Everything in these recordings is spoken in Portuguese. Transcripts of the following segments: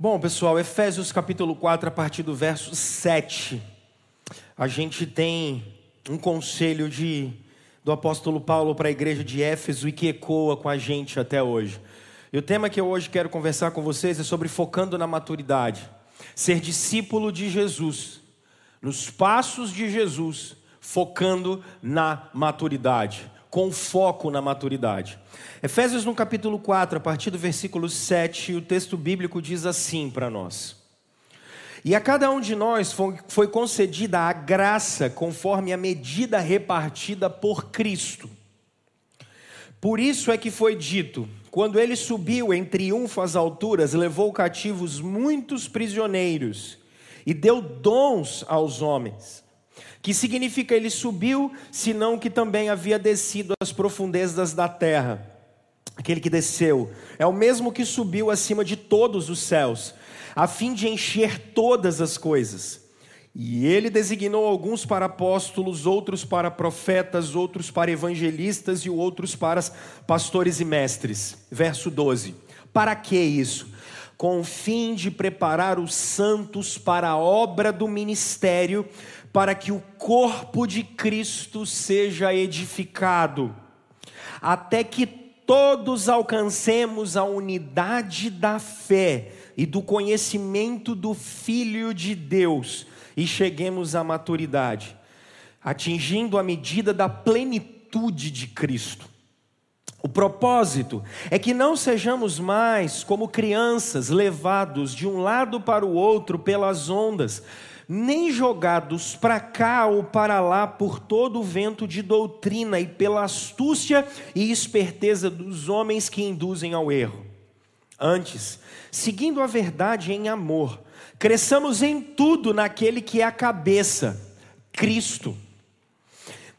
Bom, pessoal, Efésios capítulo 4, a partir do verso 7, a gente tem um conselho de, do apóstolo Paulo para a igreja de Éfeso e que ecoa com a gente até hoje. E o tema que eu hoje quero conversar com vocês é sobre focando na maturidade. Ser discípulo de Jesus, nos passos de Jesus, focando na maturidade, com foco na maturidade. Efésios no capítulo 4, a partir do versículo 7, o texto bíblico diz assim para nós: E a cada um de nós foi concedida a graça conforme a medida repartida por Cristo. Por isso é que foi dito: quando ele subiu em triunfo às alturas, levou cativos muitos prisioneiros e deu dons aos homens. Que significa ele subiu, senão que também havia descido às profundezas da terra aquele que desceu, é o mesmo que subiu acima de todos os céus, a fim de encher todas as coisas. E ele designou alguns para apóstolos, outros para profetas, outros para evangelistas e outros para pastores e mestres. Verso 12. Para que isso? Com o fim de preparar os santos para a obra do ministério, para que o corpo de Cristo seja edificado, até que todos alcancemos a unidade da fé e do conhecimento do Filho de Deus e cheguemos à maturidade, atingindo a medida da plenitude de Cristo. O propósito é que não sejamos mais como crianças levados de um lado para o outro pelas ondas, nem jogados para cá ou para lá por todo o vento de doutrina e pela astúcia e esperteza dos homens que induzem ao erro. Antes, seguindo a verdade em amor, cresçamos em tudo naquele que é a cabeça, Cristo.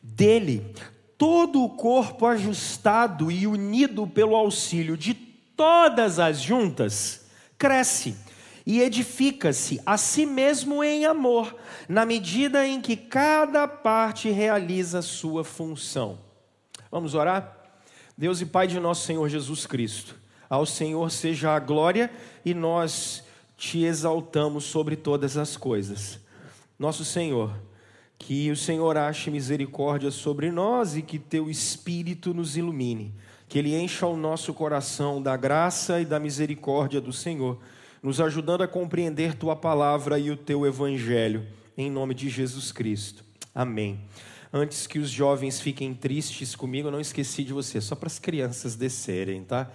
Dele, todo o corpo ajustado e unido pelo auxílio de todas as juntas, cresce e edifica-se a si mesmo em amor, na medida em que cada parte realiza sua função. Vamos orar? Deus e Pai de nosso Senhor Jesus Cristo, ao Senhor seja a glória e nós te exaltamos sobre todas as coisas. Nosso Senhor, que o Senhor ache misericórdia sobre nós e que teu Espírito nos ilumine, que Ele encha o nosso coração da graça e da misericórdia do Senhor nos ajudando a compreender tua palavra e o teu evangelho, em nome de Jesus Cristo. Amém. Antes que os jovens fiquem tristes comigo, eu não esqueci de você, só para as crianças descerem, tá?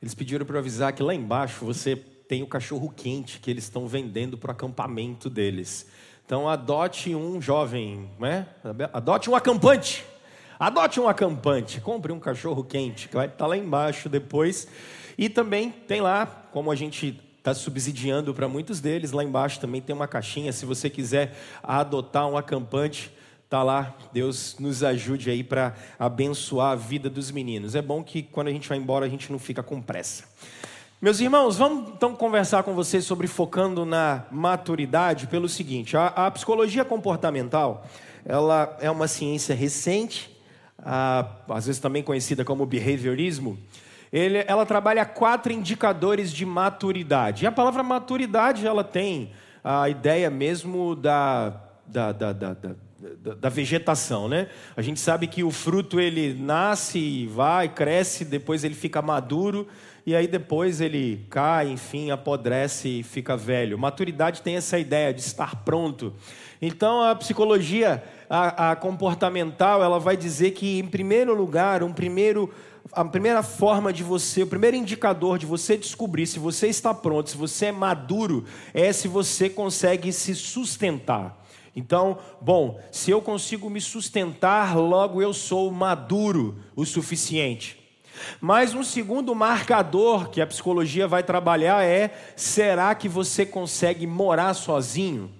Eles pediram para avisar que lá embaixo você tem o cachorro quente que eles estão vendendo para o acampamento deles. Então adote um jovem, né? Adote um acampante. Adote um acampante, compre um cachorro quente, que vai estar lá embaixo depois. E também tem lá, como a gente está subsidiando para muitos deles. Lá embaixo também tem uma caixinha. Se você quiser adotar um acampante, tá lá. Deus nos ajude aí para abençoar a vida dos meninos. É bom que quando a gente vai embora a gente não fica com pressa. Meus irmãos, vamos então conversar com vocês sobre focando na maturidade pelo seguinte: a, a psicologia comportamental ela é uma ciência recente, a, às vezes também conhecida como behaviorismo. Ele, ela trabalha quatro indicadores de maturidade. E a palavra maturidade ela tem a ideia mesmo da, da, da, da, da, vegetação, né? A gente sabe que o fruto ele nasce, vai, cresce, depois ele fica maduro e aí depois ele cai, enfim, apodrece e fica velho. Maturidade tem essa ideia de estar pronto. Então a psicologia a, a comportamental ela vai dizer que em primeiro lugar, um primeiro a primeira forma de você, o primeiro indicador de você descobrir se você está pronto, se você é maduro, é se você consegue se sustentar. Então, bom, se eu consigo me sustentar, logo eu sou maduro o suficiente. Mas um segundo marcador que a psicologia vai trabalhar é: será que você consegue morar sozinho?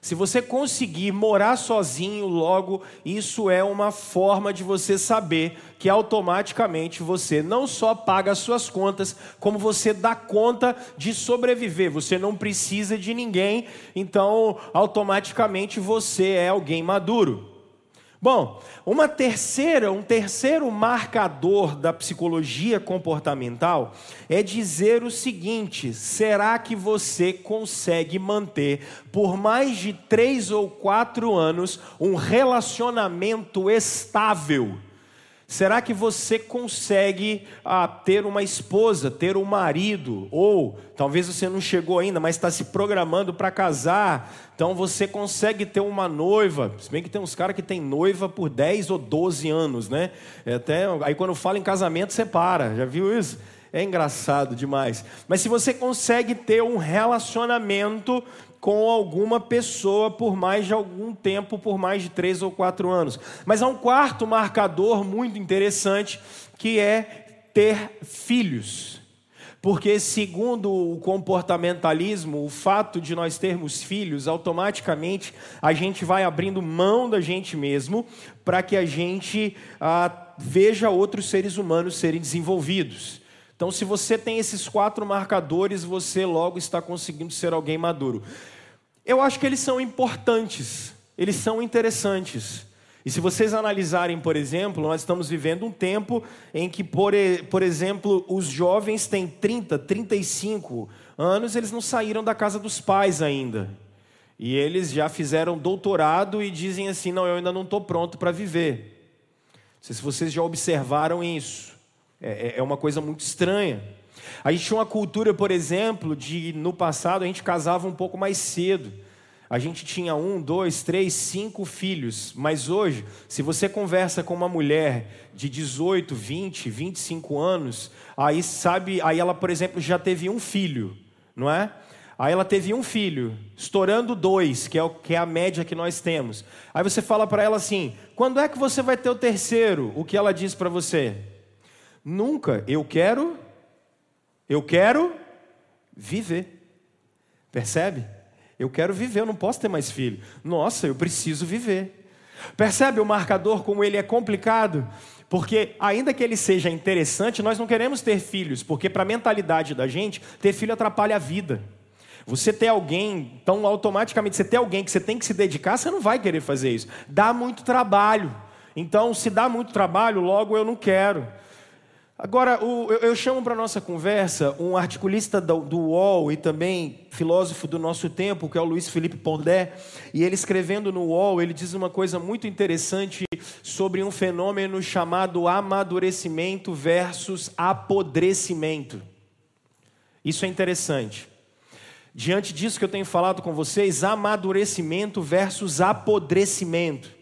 Se você conseguir morar sozinho, logo, isso é uma forma de você saber que automaticamente você não só paga as suas contas, como você dá conta de sobreviver. Você não precisa de ninguém, então automaticamente você é alguém maduro. Bom, uma terceira, um terceiro marcador da psicologia comportamental é dizer o seguinte: será que você consegue manter por mais de três ou quatro anos um relacionamento estável? Será que você consegue ah, ter uma esposa, ter um marido? Ou talvez você não chegou ainda, mas está se programando para casar. Então você consegue ter uma noiva. Se bem que tem uns caras que tem noiva por 10 ou 12 anos, né? É até, aí quando fala em casamento, você para. Já viu isso? É engraçado demais. Mas se você consegue ter um relacionamento com alguma pessoa por mais de algum tempo, por mais de três ou quatro anos. Mas há um quarto marcador muito interessante que é ter filhos. Porque, segundo o comportamentalismo, o fato de nós termos filhos, automaticamente a gente vai abrindo mão da gente mesmo para que a gente ah, veja outros seres humanos serem desenvolvidos. Então, se você tem esses quatro marcadores, você logo está conseguindo ser alguém maduro. Eu acho que eles são importantes, eles são interessantes. E se vocês analisarem, por exemplo, nós estamos vivendo um tempo em que, por, por exemplo, os jovens têm 30, 35 anos, eles não saíram da casa dos pais ainda. E eles já fizeram doutorado e dizem assim: não, eu ainda não estou pronto para viver. Não sei se vocês já observaram isso. É, é, é uma coisa muito estranha. A gente tinha uma cultura, por exemplo, de no passado a gente casava um pouco mais cedo. A gente tinha um, dois, três, cinco filhos. Mas hoje, se você conversa com uma mulher de 18, 20, 25 anos, aí sabe, aí ela, por exemplo, já teve um filho, não é? Aí ela teve um filho, estourando dois, que é, o, que é a média que nós temos. Aí você fala para ela assim: quando é que você vai ter o terceiro? O que ela diz para você? Nunca. Eu quero eu quero viver. Percebe? Eu quero viver, eu não posso ter mais filho. Nossa, eu preciso viver. Percebe o marcador como ele é complicado? Porque, ainda que ele seja interessante, nós não queremos ter filhos, porque, para a mentalidade da gente, ter filho atrapalha a vida. Você ter alguém, então automaticamente, você ter alguém que você tem que se dedicar, você não vai querer fazer isso. Dá muito trabalho. Então, se dá muito trabalho, logo eu não quero. Agora, o, eu, eu, chamo para nossa conversa um articulista do, do, UOL e também filósofo do nosso tempo, que é o Luiz Felipe Pondé, e ele escrevendo no UOL, ele diz uma coisa muito interessante sobre um fenômeno chamado amadurecimento versus apodrecimento. Isso é interessante. Diante disso que eu tenho falado com vocês, amadurecimento versus apodrecimento.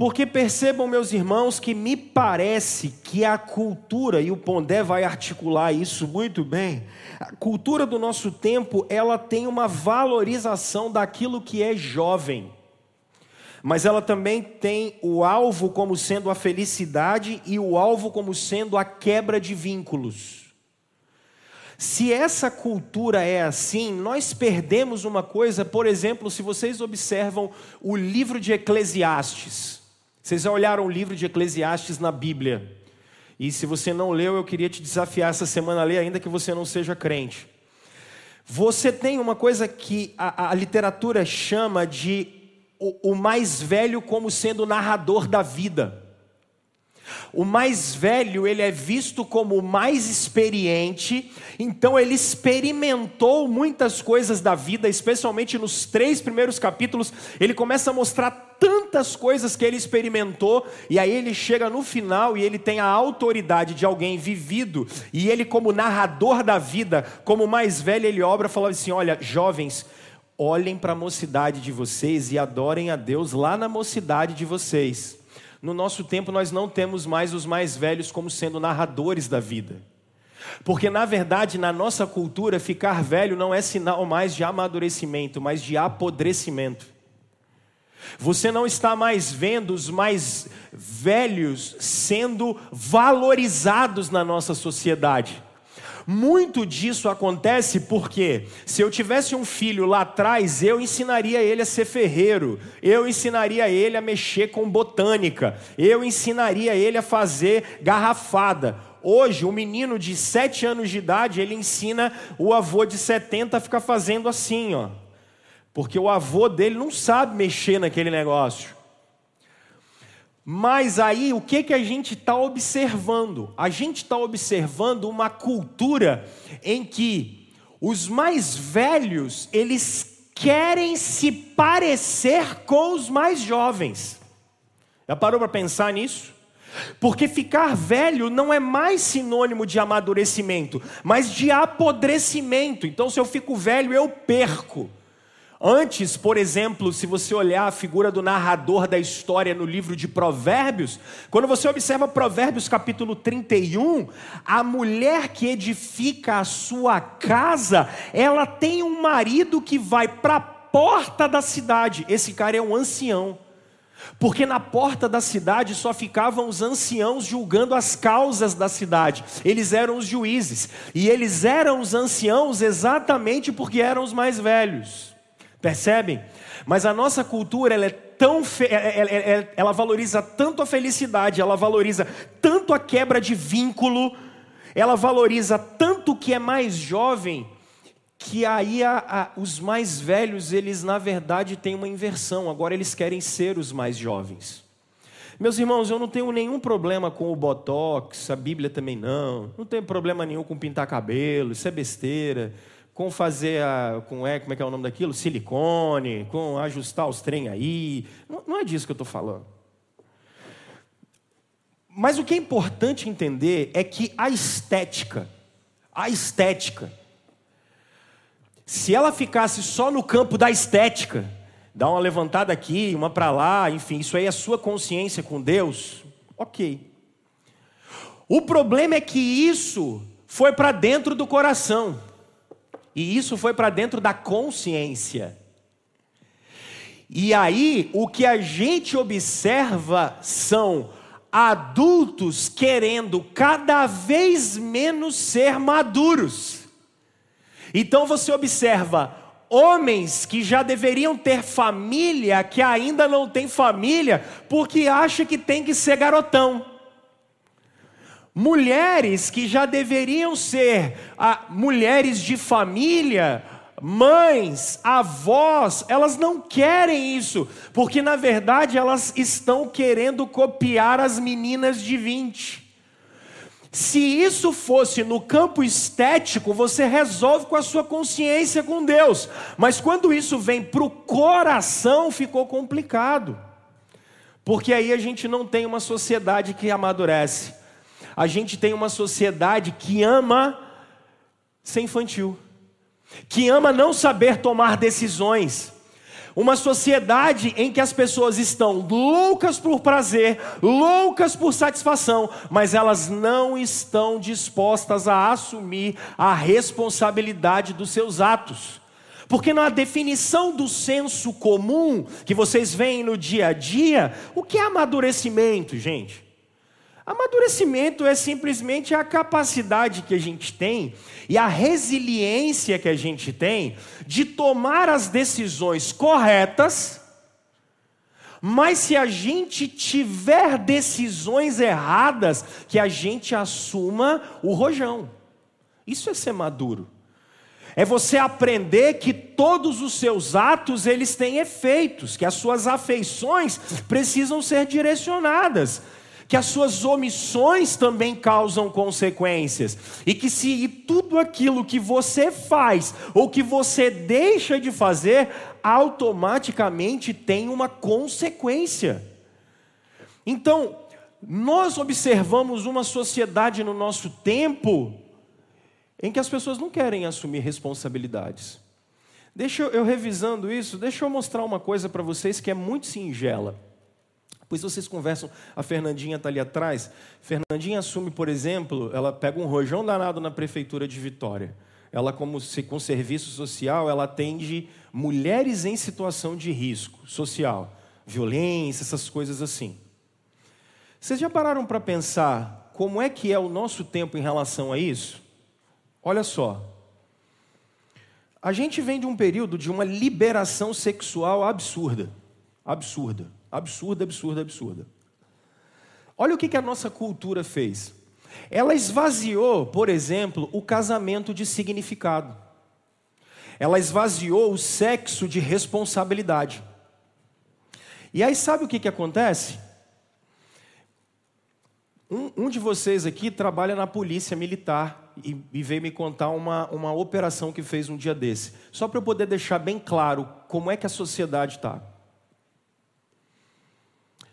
Porque percebam, meus irmãos, que me parece que a cultura, e o Pondé vai articular isso muito bem, a cultura do nosso tempo, ela tem uma valorização daquilo que é jovem. Mas ela também tem o alvo como sendo a felicidade e o alvo como sendo a quebra de vínculos. Se essa cultura é assim, nós perdemos uma coisa, por exemplo, se vocês observam o livro de Eclesiastes. Vocês já olharam o livro de Eclesiastes na Bíblia. E se você não leu, eu queria te desafiar essa semana a ler, ainda que você não seja crente. Você tem uma coisa que a, a literatura chama de o, o mais velho como sendo o narrador da vida. O mais velho, ele é visto como o mais experiente, então ele experimentou muitas coisas da vida, especialmente nos três primeiros capítulos, ele começa a mostrar tantas coisas que ele experimentou, e aí ele chega no final e ele tem a autoridade de alguém vivido, e ele, como narrador da vida, como mais velho, ele obra falando assim: olha, jovens, olhem para a mocidade de vocês e adorem a Deus lá na mocidade de vocês. No nosso tempo, nós não temos mais os mais velhos como sendo narradores da vida. Porque, na verdade, na nossa cultura, ficar velho não é sinal mais de amadurecimento, mas de apodrecimento. Você não está mais vendo os mais velhos sendo valorizados na nossa sociedade. Muito disso acontece porque, se eu tivesse um filho lá atrás, eu ensinaria ele a ser ferreiro, eu ensinaria ele a mexer com botânica, eu ensinaria ele a fazer garrafada. Hoje, um menino de 7 anos de idade, ele ensina o avô de 70 a ficar fazendo assim, ó. Porque o avô dele não sabe mexer naquele negócio. Mas aí o que, que a gente está observando? A gente está observando uma cultura em que os mais velhos eles querem se parecer com os mais jovens. Já parou para pensar nisso? Porque ficar velho não é mais sinônimo de amadurecimento, mas de apodrecimento. Então, se eu fico velho, eu perco. Antes, por exemplo, se você olhar a figura do narrador da história no livro de Provérbios, quando você observa Provérbios capítulo 31, a mulher que edifica a sua casa, ela tem um marido que vai para a porta da cidade. Esse cara é um ancião. Porque na porta da cidade só ficavam os anciãos julgando as causas da cidade. Eles eram os juízes. E eles eram os anciãos exatamente porque eram os mais velhos. Percebem? Mas a nossa cultura ela é tão ela, ela, ela valoriza tanto a felicidade, ela valoriza tanto a quebra de vínculo, ela valoriza tanto o que é mais jovem que aí a, a, os mais velhos, eles na verdade têm uma inversão, agora eles querem ser os mais jovens. Meus irmãos, eu não tenho nenhum problema com o botox, a Bíblia também não, não tenho problema nenhum com pintar cabelo, isso é besteira, com fazer a, com é, como é que é o nome daquilo? Silicone, com ajustar os trem aí, não, não é disso que eu estou falando. Mas o que é importante entender é que a estética, a estética, se ela ficasse só no campo da estética, dá uma levantada aqui, uma para lá, enfim, isso aí é sua consciência com Deus, ok. O problema é que isso foi para dentro do coração, e isso foi para dentro da consciência. E aí, o que a gente observa são adultos querendo cada vez menos ser maduros. Então você observa homens que já deveriam ter família, que ainda não tem família, porque acha que tem que ser garotão. Mulheres que já deveriam ser ah, mulheres de família, mães, avós, elas não querem isso, porque na verdade elas estão querendo copiar as meninas de 20. Se isso fosse no campo estético, você resolve com a sua consciência com Deus. Mas quando isso vem para o coração, ficou complicado. Porque aí a gente não tem uma sociedade que amadurece. A gente tem uma sociedade que ama ser infantil, que ama não saber tomar decisões uma sociedade em que as pessoas estão loucas por prazer, loucas por satisfação, mas elas não estão dispostas a assumir a responsabilidade dos seus atos. Porque na definição do senso comum que vocês veem no dia a dia, o que é amadurecimento, gente? Amadurecimento é simplesmente a capacidade que a gente tem e a resiliência que a gente tem de tomar as decisões corretas, mas se a gente tiver decisões erradas, que a gente assuma o rojão. Isso é ser maduro. É você aprender que todos os seus atos eles têm efeitos, que as suas afeições precisam ser direcionadas que as suas omissões também causam consequências, e que se tudo aquilo que você faz ou que você deixa de fazer, automaticamente tem uma consequência. Então, nós observamos uma sociedade no nosso tempo em que as pessoas não querem assumir responsabilidades. Deixa eu, eu revisando isso, deixa eu mostrar uma coisa para vocês que é muito singela. Pois vocês conversam, a Fernandinha está ali atrás. Fernandinha assume, por exemplo, ela pega um rojão danado na prefeitura de Vitória. Ela, como se, com serviço social, ela atende mulheres em situação de risco social, violência, essas coisas assim. Vocês já pararam para pensar como é que é o nosso tempo em relação a isso? Olha só. A gente vem de um período de uma liberação sexual absurda. Absurda. Absurda, absurda, absurda. Olha o que, que a nossa cultura fez. Ela esvaziou, por exemplo, o casamento de significado. Ela esvaziou o sexo de responsabilidade. E aí sabe o que, que acontece? Um, um, de vocês aqui trabalha na polícia militar e, e, veio me contar uma, uma operação que fez um dia desse. Só para eu poder deixar bem claro como é que a sociedade está.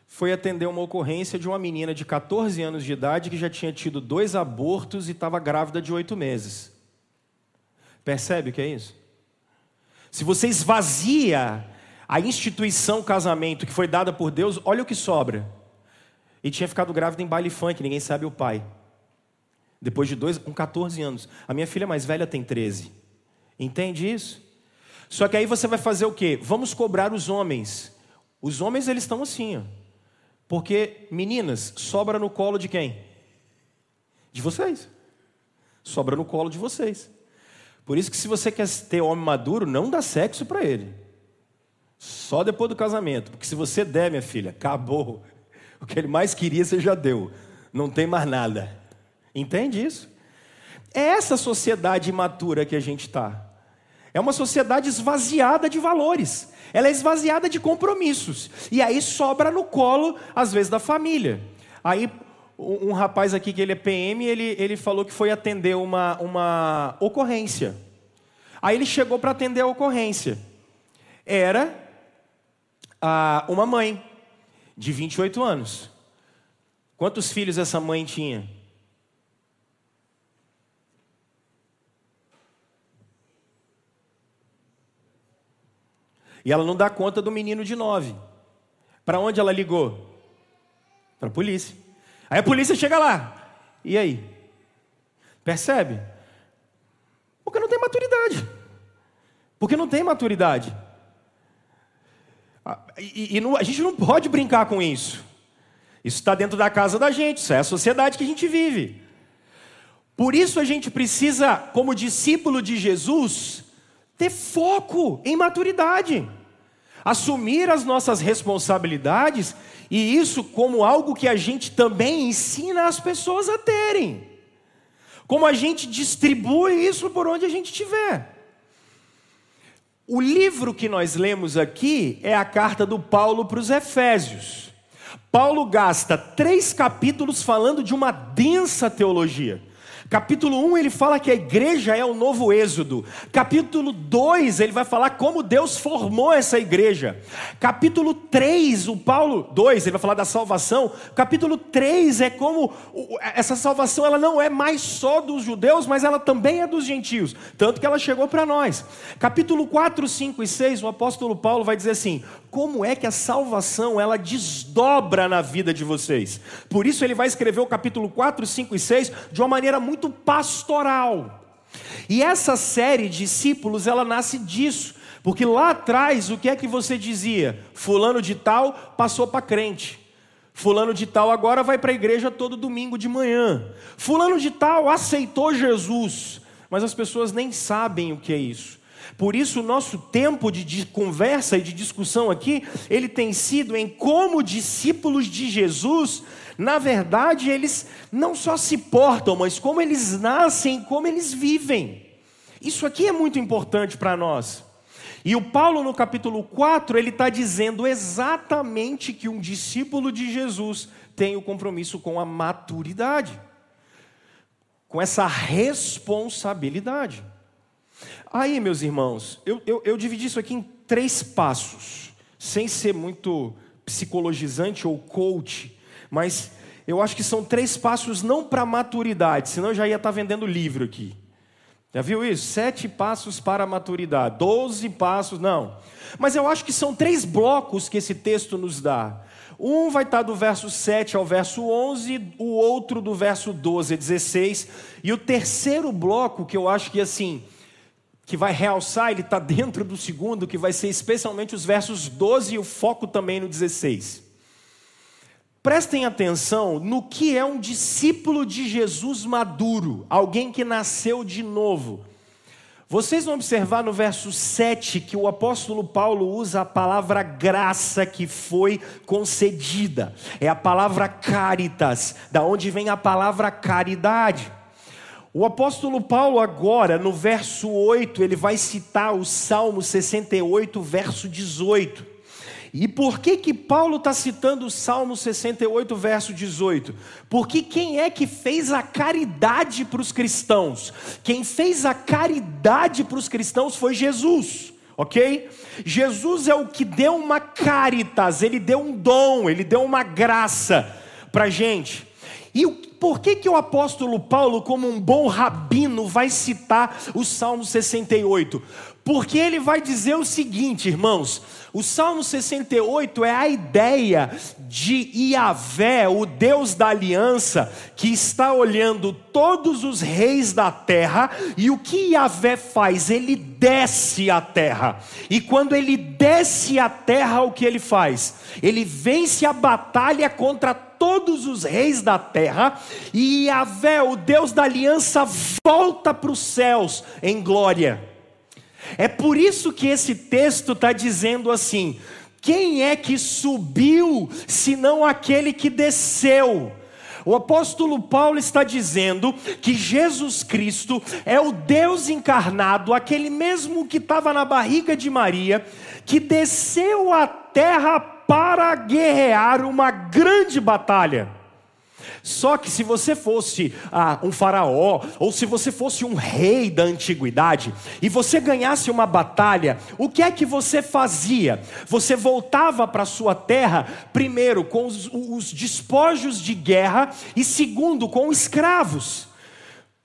Foi atender uma ocorrência de uma menina de 14 anos de idade que já tinha tido dois abortos e estava grávida de oito meses. Percebe o que é isso? Se você esvazia a instituição casamento que foi dada por Deus, olha o que sobra e tinha ficado grávida em baile funk, ninguém sabe o pai. Depois de dois, com 14 anos. A minha filha mais velha tem 13. Entende isso? Só que aí você vai fazer o quê? Vamos cobrar os homens. Os homens eles estão assim, ó. Porque meninas, sobra no colo de quem? De vocês. Sobra no colo de vocês. Por isso que se você quer ter homem maduro, não dá sexo para ele. Só depois do casamento, porque se você der, minha filha, acabou. O que ele mais queria, você já deu. Não tem mais nada. Entende isso? É essa sociedade imatura que a gente está. É uma sociedade esvaziada de valores. Ela é esvaziada de compromissos. E aí sobra no colo, às vezes, da família. Aí um, rapaz aqui que ele é PM, ele, ele falou que foi atender uma, uma ocorrência. Aí ele chegou para atender a ocorrência. Era uma mãe de 28 anos. Quantos filhos essa mãe tinha? E ela não dá conta do menino de nove. Para onde ela ligou? Para a polícia. Aí a polícia chega lá. E aí? Percebe? Porque não tem maturidade. Porque não tem maturidade. Ah, e, e não, a gente não pode brincar com isso. Isso está dentro da casa da gente, isso é a sociedade que a gente vive. Por isso a gente precisa, como discípulo de Jesus, ter foco em maturidade, assumir as nossas responsabilidades e isso como algo que a gente também ensina as pessoas a terem. Como a gente distribui isso por onde a gente estiver. O livro que nós lemos aqui é a carta do Paulo para os Efésios. Paulo gasta três capítulos falando de uma densa teologia. Capítulo 1 ele fala que a igreja é o novo êxodo. Capítulo 2 ele vai falar como Deus formou essa igreja. Capítulo 3, o Paulo 2, ele vai falar da salvação. Capítulo 3 é como essa salvação ela não é mais só dos judeus, mas ela também é dos gentios, tanto que ela chegou para nós. Capítulo 4, 5 e 6, o apóstolo Paulo vai dizer assim: como é que a salvação ela desdobra na vida de vocês. Por isso ele vai escrever o capítulo 4, 5 e 6 de uma maneira muito pastoral. E essa série discípulos, ela nasce disso, porque lá atrás o que é que você dizia? Fulano de tal passou para crente. Fulano de tal agora vai para a igreja todo domingo de manhã. Fulano de tal aceitou Jesus, mas as pessoas nem sabem o que é isso. Por isso, o nosso tempo de conversa e de discussão aqui, ele tem sido em como discípulos de Jesus, na verdade, eles não só se portam, mas como eles nascem, como eles vivem. Isso aqui é muito importante para nós. E o Paulo, no capítulo 4, ele está dizendo exatamente que um discípulo de Jesus tem o compromisso com a maturidade, com essa responsabilidade. Aí, meus irmãos, eu, eu, eu dividi isso aqui em três passos, sem ser muito psicologizante ou coach, mas eu acho que são três passos não para maturidade, senão eu já ia estar tá vendendo livro aqui. Já viu isso? Sete passos para a maturidade, doze passos, não. Mas eu acho que são três blocos que esse texto nos dá. Um vai estar tá do verso 7 ao verso 11, o outro do verso 12 a 16, e o terceiro bloco, que eu acho que assim, que vai realçar, ele está dentro do segundo, que vai ser especialmente os versos 12 e o foco também no 16. Prestem atenção no que é um discípulo de Jesus maduro, alguém que nasceu de novo. Vocês vão observar no verso 7 que o apóstolo Paulo usa a palavra graça que foi concedida. É a palavra caritas, da onde vem a palavra caridade. O apóstolo Paulo, agora, no verso 8, ele vai citar o Salmo 68, verso 18. E por que que Paulo está citando o Salmo 68, verso 18? Porque quem é que fez a caridade para os cristãos? Quem fez a caridade para os cristãos foi Jesus ok? Jesus é o que deu uma caritas, ele deu um dom, ele deu uma graça para gente. E por que, que o apóstolo Paulo, como um bom rabino, vai citar o Salmo 68? Porque ele vai dizer o seguinte, irmãos: o Salmo 68 é a ideia de Iavé, o Deus da aliança, que está olhando todos os reis da terra, e o que Iavé faz? Ele desce a terra, e quando ele desce a terra, o que ele faz? Ele vence a batalha contra todos os reis da terra, e Iavé, o Deus da aliança, volta para os céus em glória. É por isso que esse texto está dizendo assim: quem é que subiu, senão aquele que desceu? O apóstolo Paulo está dizendo que Jesus Cristo é o Deus encarnado, aquele mesmo que estava na barriga de Maria, que desceu à terra para guerrear uma grande batalha. Só que se você fosse ah, um faraó, ou se você fosse um rei da antiguidade, e você ganhasse uma batalha, o que é que você fazia? Você voltava para sua terra, primeiro com os, os despojos de guerra, e segundo com escravos.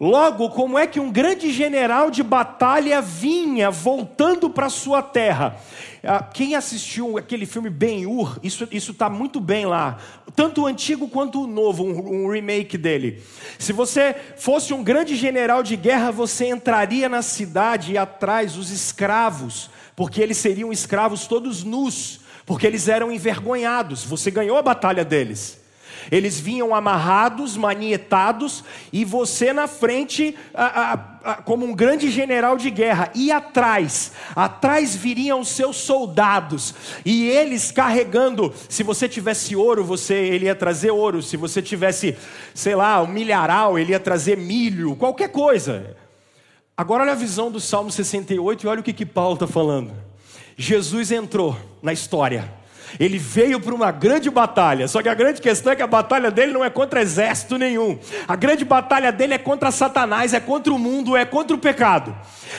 Logo, como é que um grande general de batalha vinha voltando para sua terra? Ah, quem assistiu aquele filme Ben-Hur, isso está muito bem lá. Tanto o antigo quanto o novo, um, um remake dele. Se você fosse um grande general de guerra, você entraria na cidade e atrás os escravos, porque eles seriam escravos todos nus, porque eles eram envergonhados. Você ganhou a batalha deles. Eles vinham amarrados, manietados, e você na frente, a, a, a, como um grande general de guerra, e atrás, atrás viriam os seus soldados, e eles carregando, se você tivesse ouro, você ele ia trazer ouro, se você tivesse, sei lá, um milharal, ele ia trazer milho, qualquer coisa. Agora olha a visão do Salmo 68 e olha o que, que Paulo está falando. Jesus entrou na história. Ele veio para uma grande batalha, só que a grande questão é que a batalha dele não é contra exército nenhum. A grande batalha dele é contra Satanás, é contra o mundo, é contra o pecado.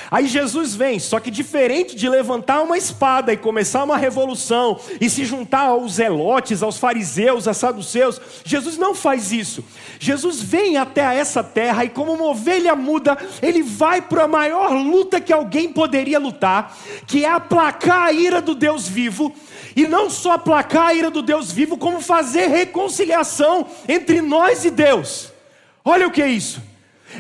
Aí Jesus vem, só que diferente de levantar uma espada e começar uma revolução e se juntar aos zelotes, aos fariseus, a saduceus, Jesus não faz isso. Jesus vem até essa terra e como uma ovelha muda, ele vai para a maior luta que alguém poderia lutar, que é aplacar a ira do Deus vivo e não só aplacar a ira do Deus vivo, como fazer reconciliação entre nós e Deus. Olha o que é isso.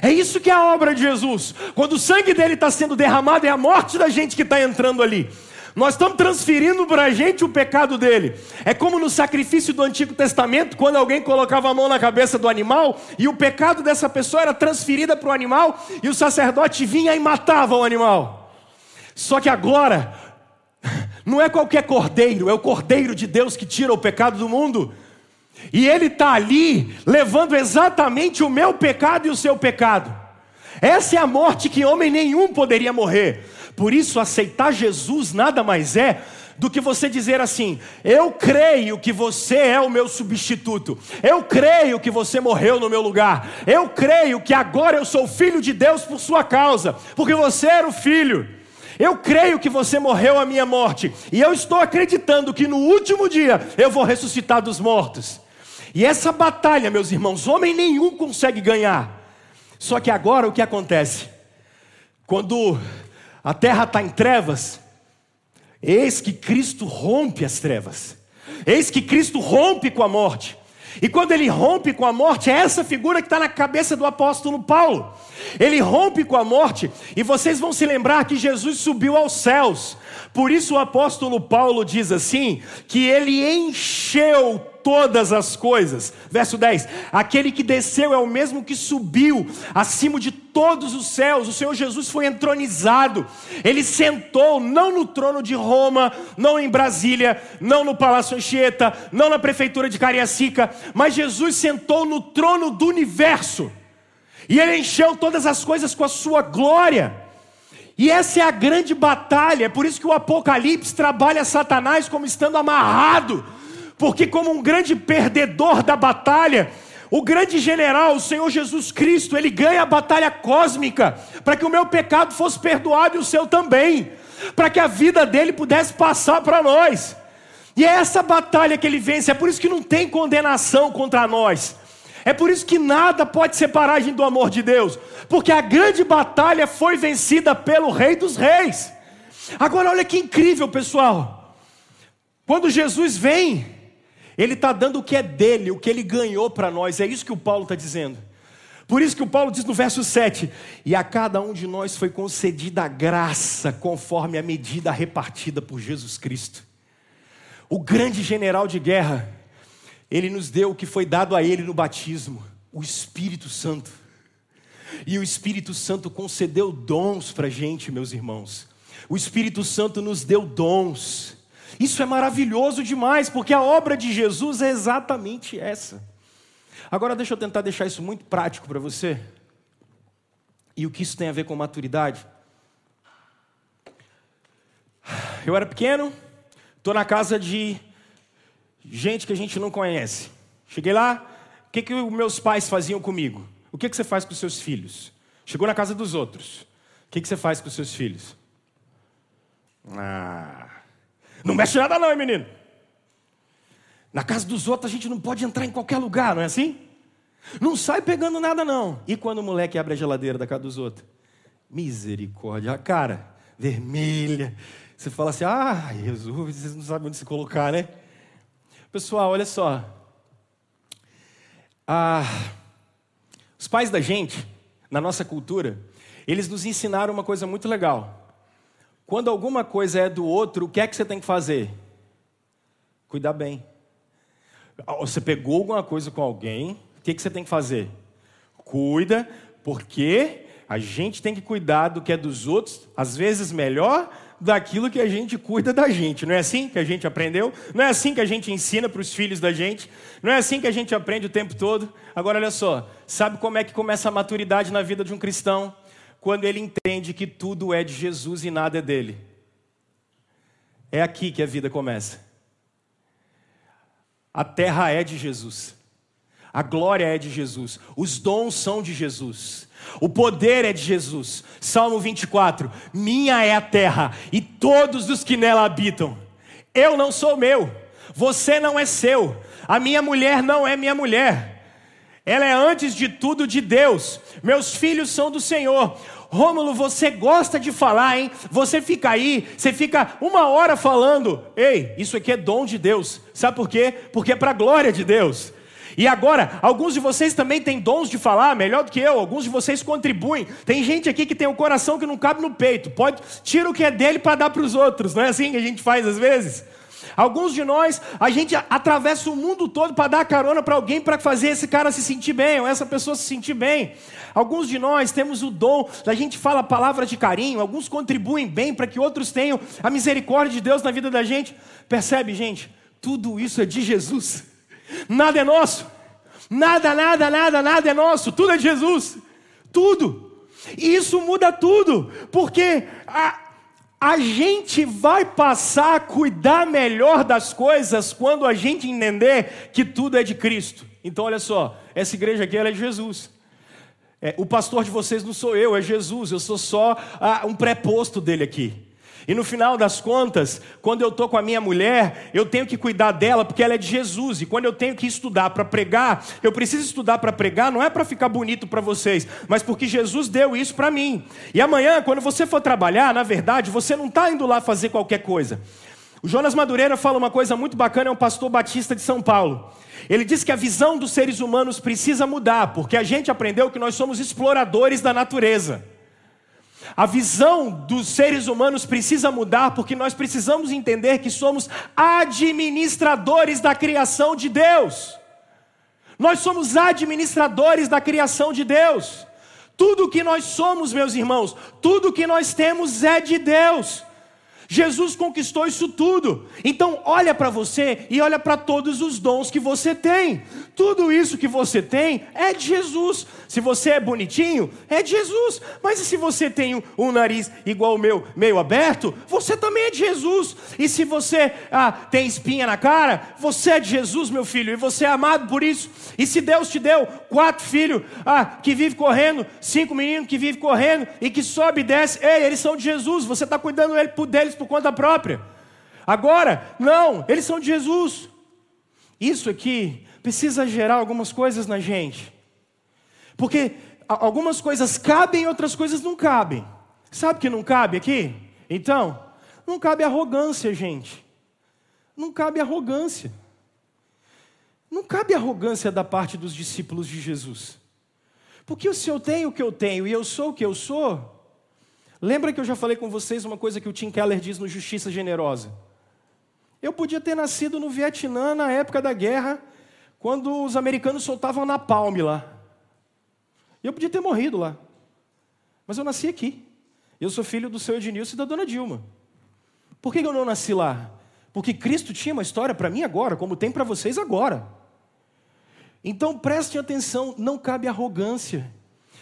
É isso que é a obra de Jesus. Quando o sangue dele está sendo derramado, é a morte da gente que está entrando ali. Nós estamos transferindo para a gente o pecado dele. É como no sacrifício do Antigo Testamento, quando alguém colocava a mão na cabeça do animal e o pecado dessa pessoa era transferido para o animal e o sacerdote vinha e matava o animal. Só que agora não é qualquer cordeiro, é o cordeiro de Deus que tira o pecado do mundo. E ele está ali levando exatamente o meu pecado e o seu pecado. Essa é a morte que homem nenhum poderia morrer. Por isso, aceitar Jesus nada mais é do que você dizer assim: Eu creio que você é o meu substituto, eu creio que você morreu no meu lugar, eu creio que agora eu sou filho de Deus por sua causa, porque você era o filho. Eu creio que você morreu a minha morte, e eu estou acreditando que no último dia eu vou ressuscitar dos mortos. E essa batalha, meus irmãos, homem nenhum consegue ganhar. Só que agora o que acontece? Quando a terra está em trevas, eis que Cristo rompe as trevas, eis que Cristo rompe com a morte. E quando ele rompe com a morte, é essa figura que está na cabeça do apóstolo Paulo. Ele rompe com a morte, e vocês vão se lembrar que Jesus subiu aos céus. Por isso o apóstolo Paulo diz assim: que ele encheu todas as coisas. Verso 10: Aquele que desceu é o mesmo que subiu acima de todos os céus. O Senhor Jesus foi entronizado. Ele sentou não no trono de Roma, não em Brasília, não no Palácio Anchieta, não na prefeitura de Cariacica, mas Jesus sentou no trono do universo. E ele encheu todas as coisas com a sua glória. E essa é a grande batalha, é por isso que o Apocalipse trabalha Satanás como estando amarrado, porque, como um grande perdedor da batalha, o grande general, o Senhor Jesus Cristo, ele ganha a batalha cósmica para que o meu pecado fosse perdoado e o seu também, para que a vida dele pudesse passar para nós. E é essa batalha que ele vence, é por isso que não tem condenação contra nós. É por isso que nada pode separar a gente do amor de Deus, porque a grande batalha foi vencida pelo Rei dos Reis. Agora, olha que incrível, pessoal. Quando Jesus vem, ele está dando o que é dele, o que ele ganhou para nós, é isso que o Paulo está dizendo. Por isso que o Paulo diz no verso 7: E a cada um de nós foi concedida a graça, conforme a medida repartida por Jesus Cristo. O grande general de guerra, ele nos deu o que foi dado a ele no batismo, o Espírito Santo. E o Espírito Santo concedeu dons para a gente, meus irmãos. O Espírito Santo nos deu dons. Isso é maravilhoso demais, porque a obra de Jesus é exatamente essa. Agora deixa eu tentar deixar isso muito prático para você. E o que isso tem a ver com maturidade? Eu era pequeno, estou na casa de gente que a gente não conhece. Cheguei lá, o que, que meus pais faziam comigo? O que, que você faz com seus filhos? Chegou na casa dos outros. O que, que você faz com os seus filhos? Ah, não mexe nada não, hein, menino? Na casa dos outros a gente não pode entrar em qualquer lugar, não é assim? Não sai pegando nada não. E quando o moleque abre a geladeira da casa dos outros? Misericórdia, a cara vermelha. Você fala assim, ah, Jesus, vocês não sabem onde se colocar, né? Pessoal, olha só. Ah, os pais da gente, na nossa cultura, eles nos ensinaram uma coisa muito legal. Quando alguma coisa é do outro, o que é que você tem que fazer? Cuidar bem. Você pegou alguma coisa com alguém, o que, é que você tem que fazer? Cuida, porque a gente tem que cuidar do que é dos outros, às vezes melhor daquilo que a gente cuida da gente. Não é assim que a gente aprendeu? Não é assim que a gente ensina para os filhos da gente? Não é assim que a gente aprende o tempo todo? Agora, olha só: sabe como é que começa a maturidade na vida de um cristão? Quando ele entende que tudo é de Jesus e nada é dele. É aqui que a vida começa. A terra é de Jesus. A glória é de Jesus. Os dons são de Jesus. O poder é de Jesus. Salmo 24: Minha é a terra e todos os que nela habitam. Eu não sou meu, você não é seu, a minha mulher não é minha mulher. Ela é antes de tudo de Deus. Meus filhos são do Senhor. Rômulo, você gosta de falar, hein? Você fica aí, você fica uma hora falando. Ei, isso aqui é dom de Deus. Sabe por quê? Porque é para a glória de Deus. E agora, alguns de vocês também têm dons de falar, melhor do que eu, alguns de vocês contribuem. Tem gente aqui que tem um coração que não cabe no peito. Pode tira o que é dele para dar para os outros, não é assim que a gente faz às vezes? Alguns de nós, a gente atravessa o mundo todo para dar carona para alguém para fazer esse cara se sentir bem, ou essa pessoa se sentir bem. Alguns de nós temos o dom, a gente fala palavras de carinho, alguns contribuem bem para que outros tenham a misericórdia de Deus na vida da gente. Percebe, gente? Tudo isso é de Jesus. Nada é nosso. Nada, nada, nada, nada é nosso. Tudo é de Jesus. Tudo. E isso muda tudo. Porque a, a gente vai passar a cuidar melhor das coisas quando a gente entender que tudo é de Cristo. Então, olha só. Essa igreja aqui é de Jesus. É, o pastor de vocês não sou eu, é Jesus. Eu sou só ah, um preposto dele aqui. E no final das contas, quando eu estou com a minha mulher, eu tenho que cuidar dela porque ela é de Jesus. E quando eu tenho que estudar para pregar, eu preciso estudar para pregar, não é para ficar bonito para vocês, mas porque Jesus deu isso para mim. E amanhã, quando você for trabalhar, na verdade, você não está indo lá fazer qualquer coisa. O Jonas Madureira fala uma coisa muito bacana, é um pastor batista de São Paulo. Ele diz que a visão dos seres humanos precisa mudar, porque a gente aprendeu que nós somos exploradores da natureza. A visão dos seres humanos precisa mudar porque nós precisamos entender que somos administradores da criação de Deus. Nós somos administradores da criação de Deus. Tudo que nós somos, meus irmãos, tudo que nós temos é de Deus. Jesus conquistou isso tudo. Então, olha para você e olha para todos os dons que você tem. Tudo isso que você tem é de Jesus. Se você é bonitinho, é de Jesus. Mas se você tem um, um nariz igual o meu, meio aberto, você também é de Jesus. E se você ah, tem espinha na cara, você é de Jesus, meu filho, e você é amado por isso. E se Deus te deu quatro filhos ah, que vivem correndo, cinco meninos que vivem correndo e que sobe e desce, ei, eles são de Jesus. Você está cuidando deles por conta própria. Agora, não, eles são de Jesus. Isso aqui precisa gerar algumas coisas na gente. Porque algumas coisas cabem, outras coisas não cabem. Sabe que não cabe aqui? Então, não cabe arrogância, gente. Não cabe arrogância. Não cabe arrogância da parte dos discípulos de Jesus. Porque se eu tenho o que eu tenho e eu sou o que eu sou, lembra que eu já falei com vocês uma coisa que o Tim Keller diz no Justiça Generosa? Eu podia ter nascido no Vietnã na época da guerra, quando os americanos soltavam na palme lá. E eu podia ter morrido lá. Mas eu nasci aqui. Eu sou filho do seu Ednilson e da dona Dilma. Por que eu não nasci lá? Porque Cristo tinha uma história para mim agora, como tem para vocês agora. Então prestem atenção, não cabe arrogância.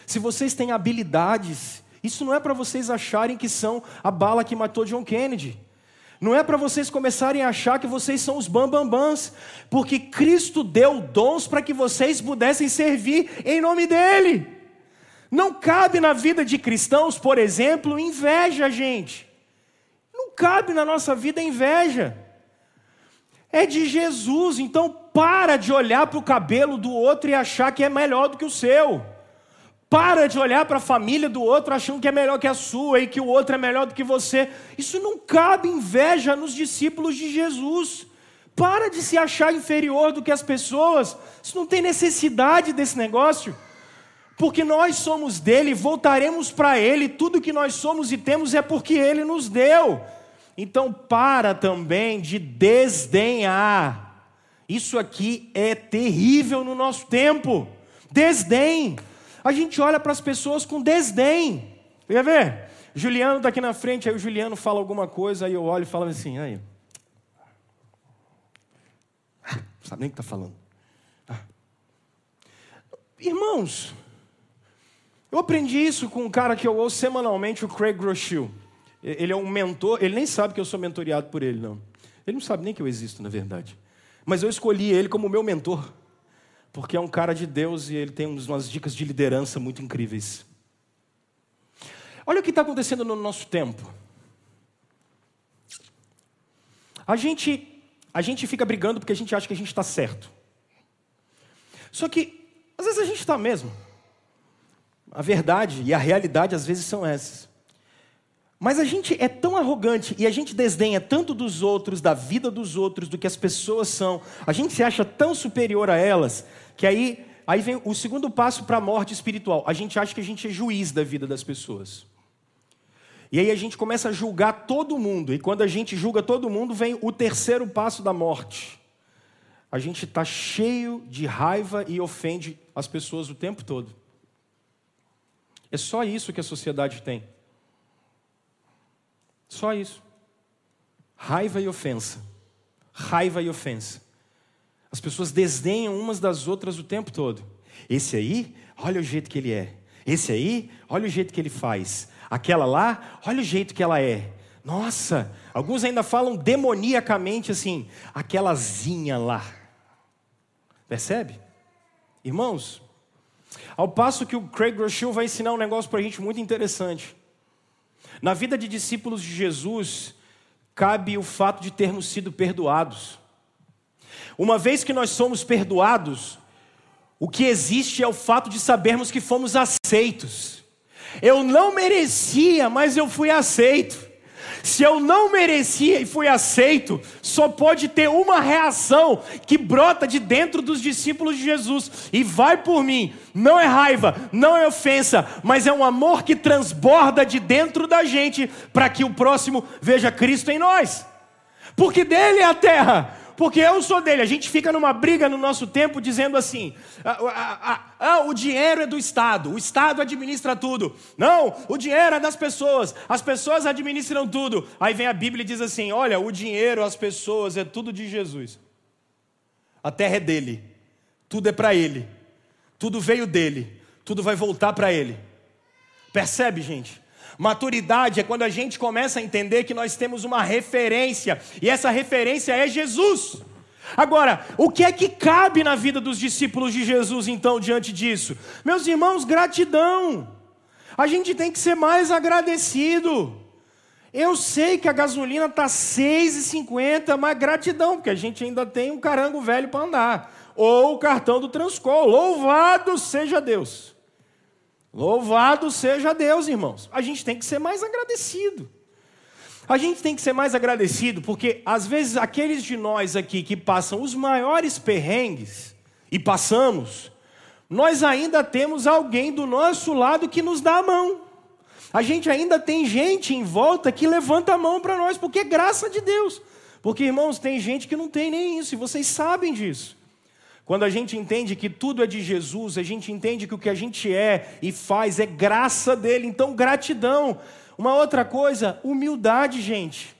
Se vocês têm habilidades, isso não é para vocês acharem que são a bala que matou John Kennedy. Não é para vocês começarem a achar que vocês são os bambambãs, porque Cristo deu dons para que vocês pudessem servir em nome dEle. Não cabe na vida de cristãos, por exemplo, inveja, gente. Não cabe na nossa vida inveja. É de Jesus, então para de olhar para o cabelo do outro e achar que é melhor do que o seu. Para de olhar para a família do outro achando que é melhor que a sua e que o outro é melhor do que você. Isso não cabe inveja nos discípulos de Jesus. Para de se achar inferior do que as pessoas. Isso não tem necessidade desse negócio. Porque nós somos dele, voltaremos para ele, tudo que nós somos e temos é porque ele nos deu. Então para também de desdenhar. Isso aqui é terrível no nosso tempo. Desdém. A gente olha para as pessoas com desdém. Quer ver? Juliano está aqui na frente, aí o Juliano fala alguma coisa, aí eu olho e falo assim, aí. Ah, não sabe nem o que está falando. Ah. Irmãos, eu aprendi isso com um cara que eu ouço semanalmente, o Craig Groeschel. Ele é um mentor, ele nem sabe que eu sou mentoreado por ele, não. Ele não sabe nem que eu existo, na verdade. Mas eu escolhi ele como meu mentor porque é um cara de Deus e ele tem umas dicas de liderança muito incríveis. Olha o que está acontecendo no nosso tempo. A gente, a gente fica brigando porque a gente acha que a gente está certo. Só que, às vezes a gente está mesmo. A verdade e a realidade às vezes são essas. Mas a gente é tão arrogante e a gente desdenha tanto dos outros, da vida dos outros, do que as pessoas são. A gente se acha tão superior a elas, que aí, aí vem o segundo passo para a morte espiritual. A gente acha que a gente é juiz da vida das pessoas. E aí a gente começa a julgar todo mundo. E quando a gente julga todo mundo, vem o terceiro passo da morte. A gente está cheio de raiva e ofende as pessoas o tempo todo. É só isso que a sociedade tem. Só isso. Raiva e ofensa. Raiva e ofensa. As pessoas desdenham umas das outras o tempo todo. Esse aí, olha o jeito que ele é. Esse aí, olha o jeito que ele faz. Aquela lá, olha o jeito que ela é. Nossa, alguns ainda falam demoniacamente assim, aquelazinha lá. Percebe? Irmãos, ao passo que o Craig Rochelle vai ensinar um negócio para a gente muito interessante. Na vida de discípulos de Jesus, cabe o fato de termos sido perdoados. Uma vez que nós somos perdoados, o que existe é o fato de sabermos que fomos aceitos. Eu não merecia, mas eu fui aceito. Se eu não merecia e fui aceito, só pode ter uma reação que brota de dentro dos discípulos de Jesus e vai por mim. Não é raiva, não é ofensa, mas é um amor que transborda de dentro da gente para que o próximo veja Cristo em nós. Porque dele é a terra, porque eu sou dele. A gente fica numa briga no nosso tempo dizendo assim: ah, ah, ah, o dinheiro é do Estado, o Estado administra tudo. Não, o dinheiro é das pessoas, as pessoas administram tudo. Aí vem a Bíblia e diz assim: olha, o dinheiro, as pessoas, é tudo de Jesus. A terra é dele, tudo é para ele, tudo veio dele, tudo vai voltar para ele. Percebe, gente? Maturidade é quando a gente começa a entender que nós temos uma referência, e essa referência é Jesus. Agora, o que é que cabe na vida dos discípulos de Jesus então diante disso? Meus irmãos, gratidão. A gente tem que ser mais agradecido. Eu sei que a gasolina R$ 6,50, mas gratidão, porque a gente ainda tem um carango velho para andar. Ou o cartão do Transcol. Louvado seja Deus. Louvado seja Deus, irmãos. A gente tem que ser mais agradecido. A gente tem que ser mais agradecido porque, às vezes, aqueles de nós aqui que passam os maiores perrengues, e passamos, nós ainda temos alguém do nosso lado que nos dá a mão. A gente ainda tem gente em volta que levanta a mão para nós, porque é graça de Deus. Porque, irmãos, tem gente que não tem nem isso, e vocês sabem disso. Quando a gente entende que tudo é de Jesus, a gente entende que o que a gente é e faz é graça dele, então gratidão. Uma outra coisa, humildade, gente.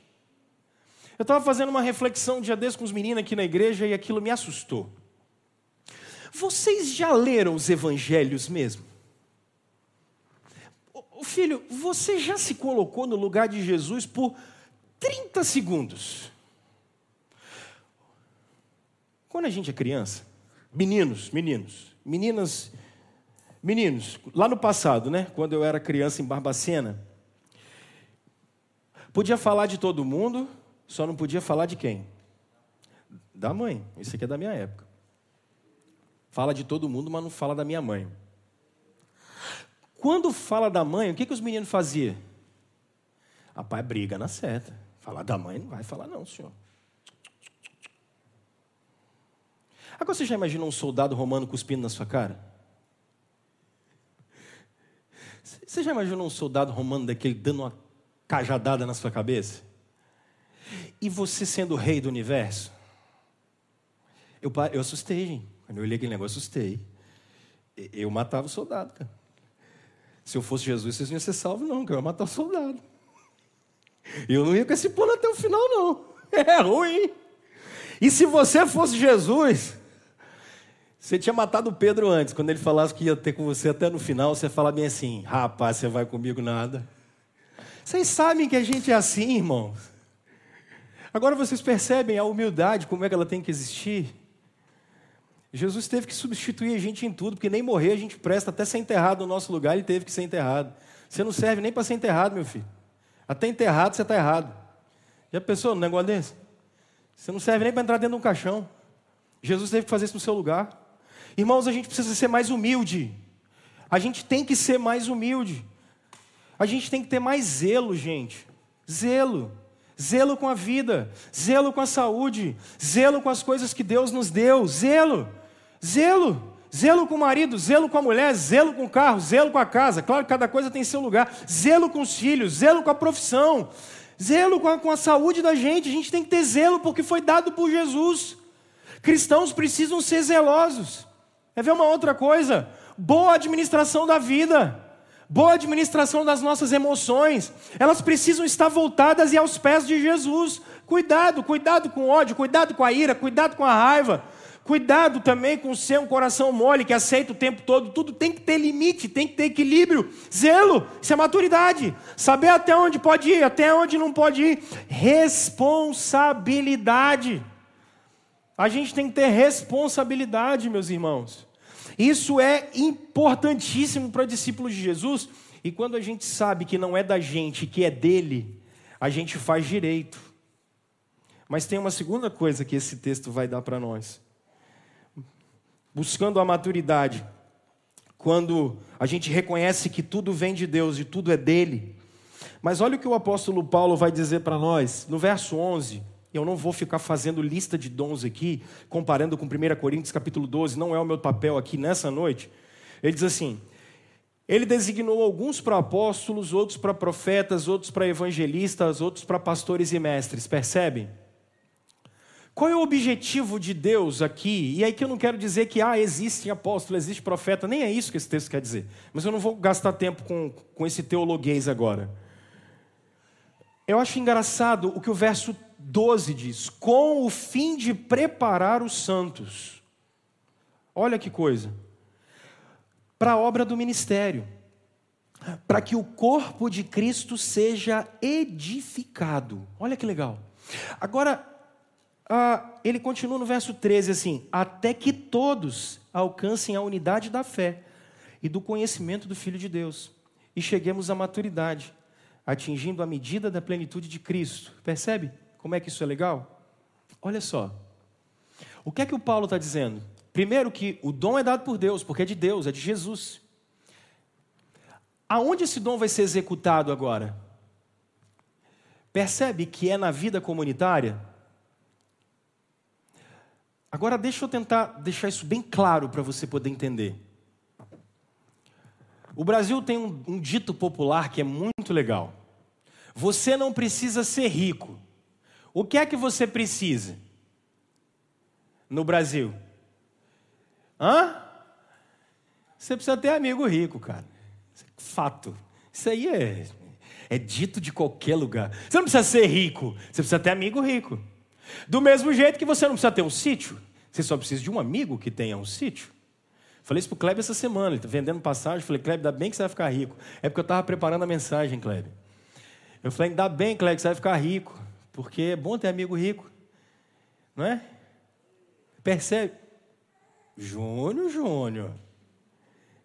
Eu estava fazendo uma reflexão um dia desse com os meninos aqui na igreja e aquilo me assustou. Vocês já leram os evangelhos mesmo? O filho, você já se colocou no lugar de Jesus por 30 segundos? Quando a gente é criança, Meninos, meninos, meninas, meninos, lá no passado, né, quando eu era criança em Barbacena, podia falar de todo mundo, só não podia falar de quem? Da mãe. Isso aqui é da minha época. Fala de todo mundo, mas não fala da minha mãe. Quando fala da mãe, o que, que os meninos faziam? Rapaz, briga na seta. Falar da mãe não vai falar, não, senhor. Agora você já imaginou um soldado romano cuspindo na sua cara? Você já imaginou um soldado romano daquele dando uma cajadada na sua cabeça? E você sendo o rei do universo? Eu, eu assustei, gente. Quando eu olhei aquele negócio, eu assustei. Eu matava o soldado, cara. Se eu fosse Jesus, vocês não iam ser salvos, não, que eu ia matar o soldado. Eu não ia com esse pulo até o final, não. É ruim. E se você fosse Jesus, você tinha matado o Pedro antes, quando ele falasse que ia ter com você até no final, você fala bem assim: rapaz, você vai comigo nada. Vocês sabem que a gente é assim, irmãos. Agora vocês percebem a humildade, como é que ela tem que existir? Jesus teve que substituir a gente em tudo, porque nem morrer a gente presta, até ser enterrado no nosso lugar, ele teve que ser enterrado. Você não serve nem para ser enterrado, meu filho. Até enterrado você está errado. Já pensou no negócio desse? Você não serve nem para entrar dentro de um caixão. Jesus teve que fazer isso no seu lugar. Irmãos, a gente precisa ser mais humilde. A gente tem que ser mais humilde. A gente tem que ter mais zelo, gente. Zelo. Zelo com a vida, zelo com a saúde, zelo com as coisas que Deus nos deu, zelo. Zelo. Zelo com o marido, zelo com a mulher, zelo com o carro, zelo com a casa. Claro que cada coisa tem seu lugar. Zelo com os filhos, zelo com a profissão, zelo com a, com a saúde da gente. A gente tem que ter zelo porque foi dado por Jesus. Cristãos precisam ser zelosos. É ver uma outra coisa? Boa administração da vida, boa administração das nossas emoções, elas precisam estar voltadas e aos pés de Jesus. Cuidado, cuidado com o ódio, cuidado com a ira, cuidado com a raiva. Cuidado também com ser um coração mole que aceita o tempo todo. Tudo tem que ter limite, tem que ter equilíbrio. Zelo, isso é maturidade. Saber até onde pode ir, até onde não pode ir. Responsabilidade. A gente tem que ter responsabilidade, meus irmãos. Isso é importantíssimo para discípulos de Jesus. E quando a gente sabe que não é da gente, que é dele, a gente faz direito. Mas tem uma segunda coisa que esse texto vai dar para nós. Buscando a maturidade, quando a gente reconhece que tudo vem de Deus e tudo é dele. Mas olha o que o apóstolo Paulo vai dizer para nós, no verso 11. Eu não vou ficar fazendo lista de dons aqui, comparando com 1 Coríntios capítulo 12, não é o meu papel aqui nessa noite. Ele diz assim: Ele designou alguns para apóstolos, outros para profetas, outros para evangelistas, outros para pastores e mestres. Percebem? Qual é o objetivo de Deus aqui? E aí que eu não quero dizer que ah, existe apóstolo, existe profeta, nem é isso que esse texto quer dizer. Mas eu não vou gastar tempo com, com esse teologuês agora. Eu acho engraçado o que o verso 12 diz: com o fim de preparar os santos. Olha que coisa. Para a obra do ministério. Para que o corpo de Cristo seja edificado. Olha que legal. Agora, ah, ele continua no verso 13 assim: até que todos alcancem a unidade da fé e do conhecimento do Filho de Deus e cheguemos à maturidade, atingindo a medida da plenitude de Cristo. Percebe como é que isso é legal? Olha só. O que é que o Paulo está dizendo? Primeiro, que o dom é dado por Deus, porque é de Deus, é de Jesus. Aonde esse dom vai ser executado agora? Percebe que é na vida comunitária? Agora deixa eu tentar deixar isso bem claro para você poder entender. O Brasil tem um, um, dito popular que é muito legal. Você não precisa ser rico. O que é que você precisa? No Brasil? Hã? Você precisa ter amigo rico, cara. É fato. Isso aí é, é dito de qualquer lugar. Você não precisa ser rico, você precisa ter amigo rico. Do mesmo jeito que você não precisa ter um sítio, você só precisa de um amigo que tenha um sítio. Falei isso para o Kleber essa semana, ele está vendendo passagem. Falei, Kleber, ainda bem que você vai ficar rico. É porque eu estava preparando a mensagem, Kleber. Eu falei, ainda bem, Kleber, que você vai ficar rico. Porque é bom ter amigo rico. Não é? Percebe? Júnior, Júnior.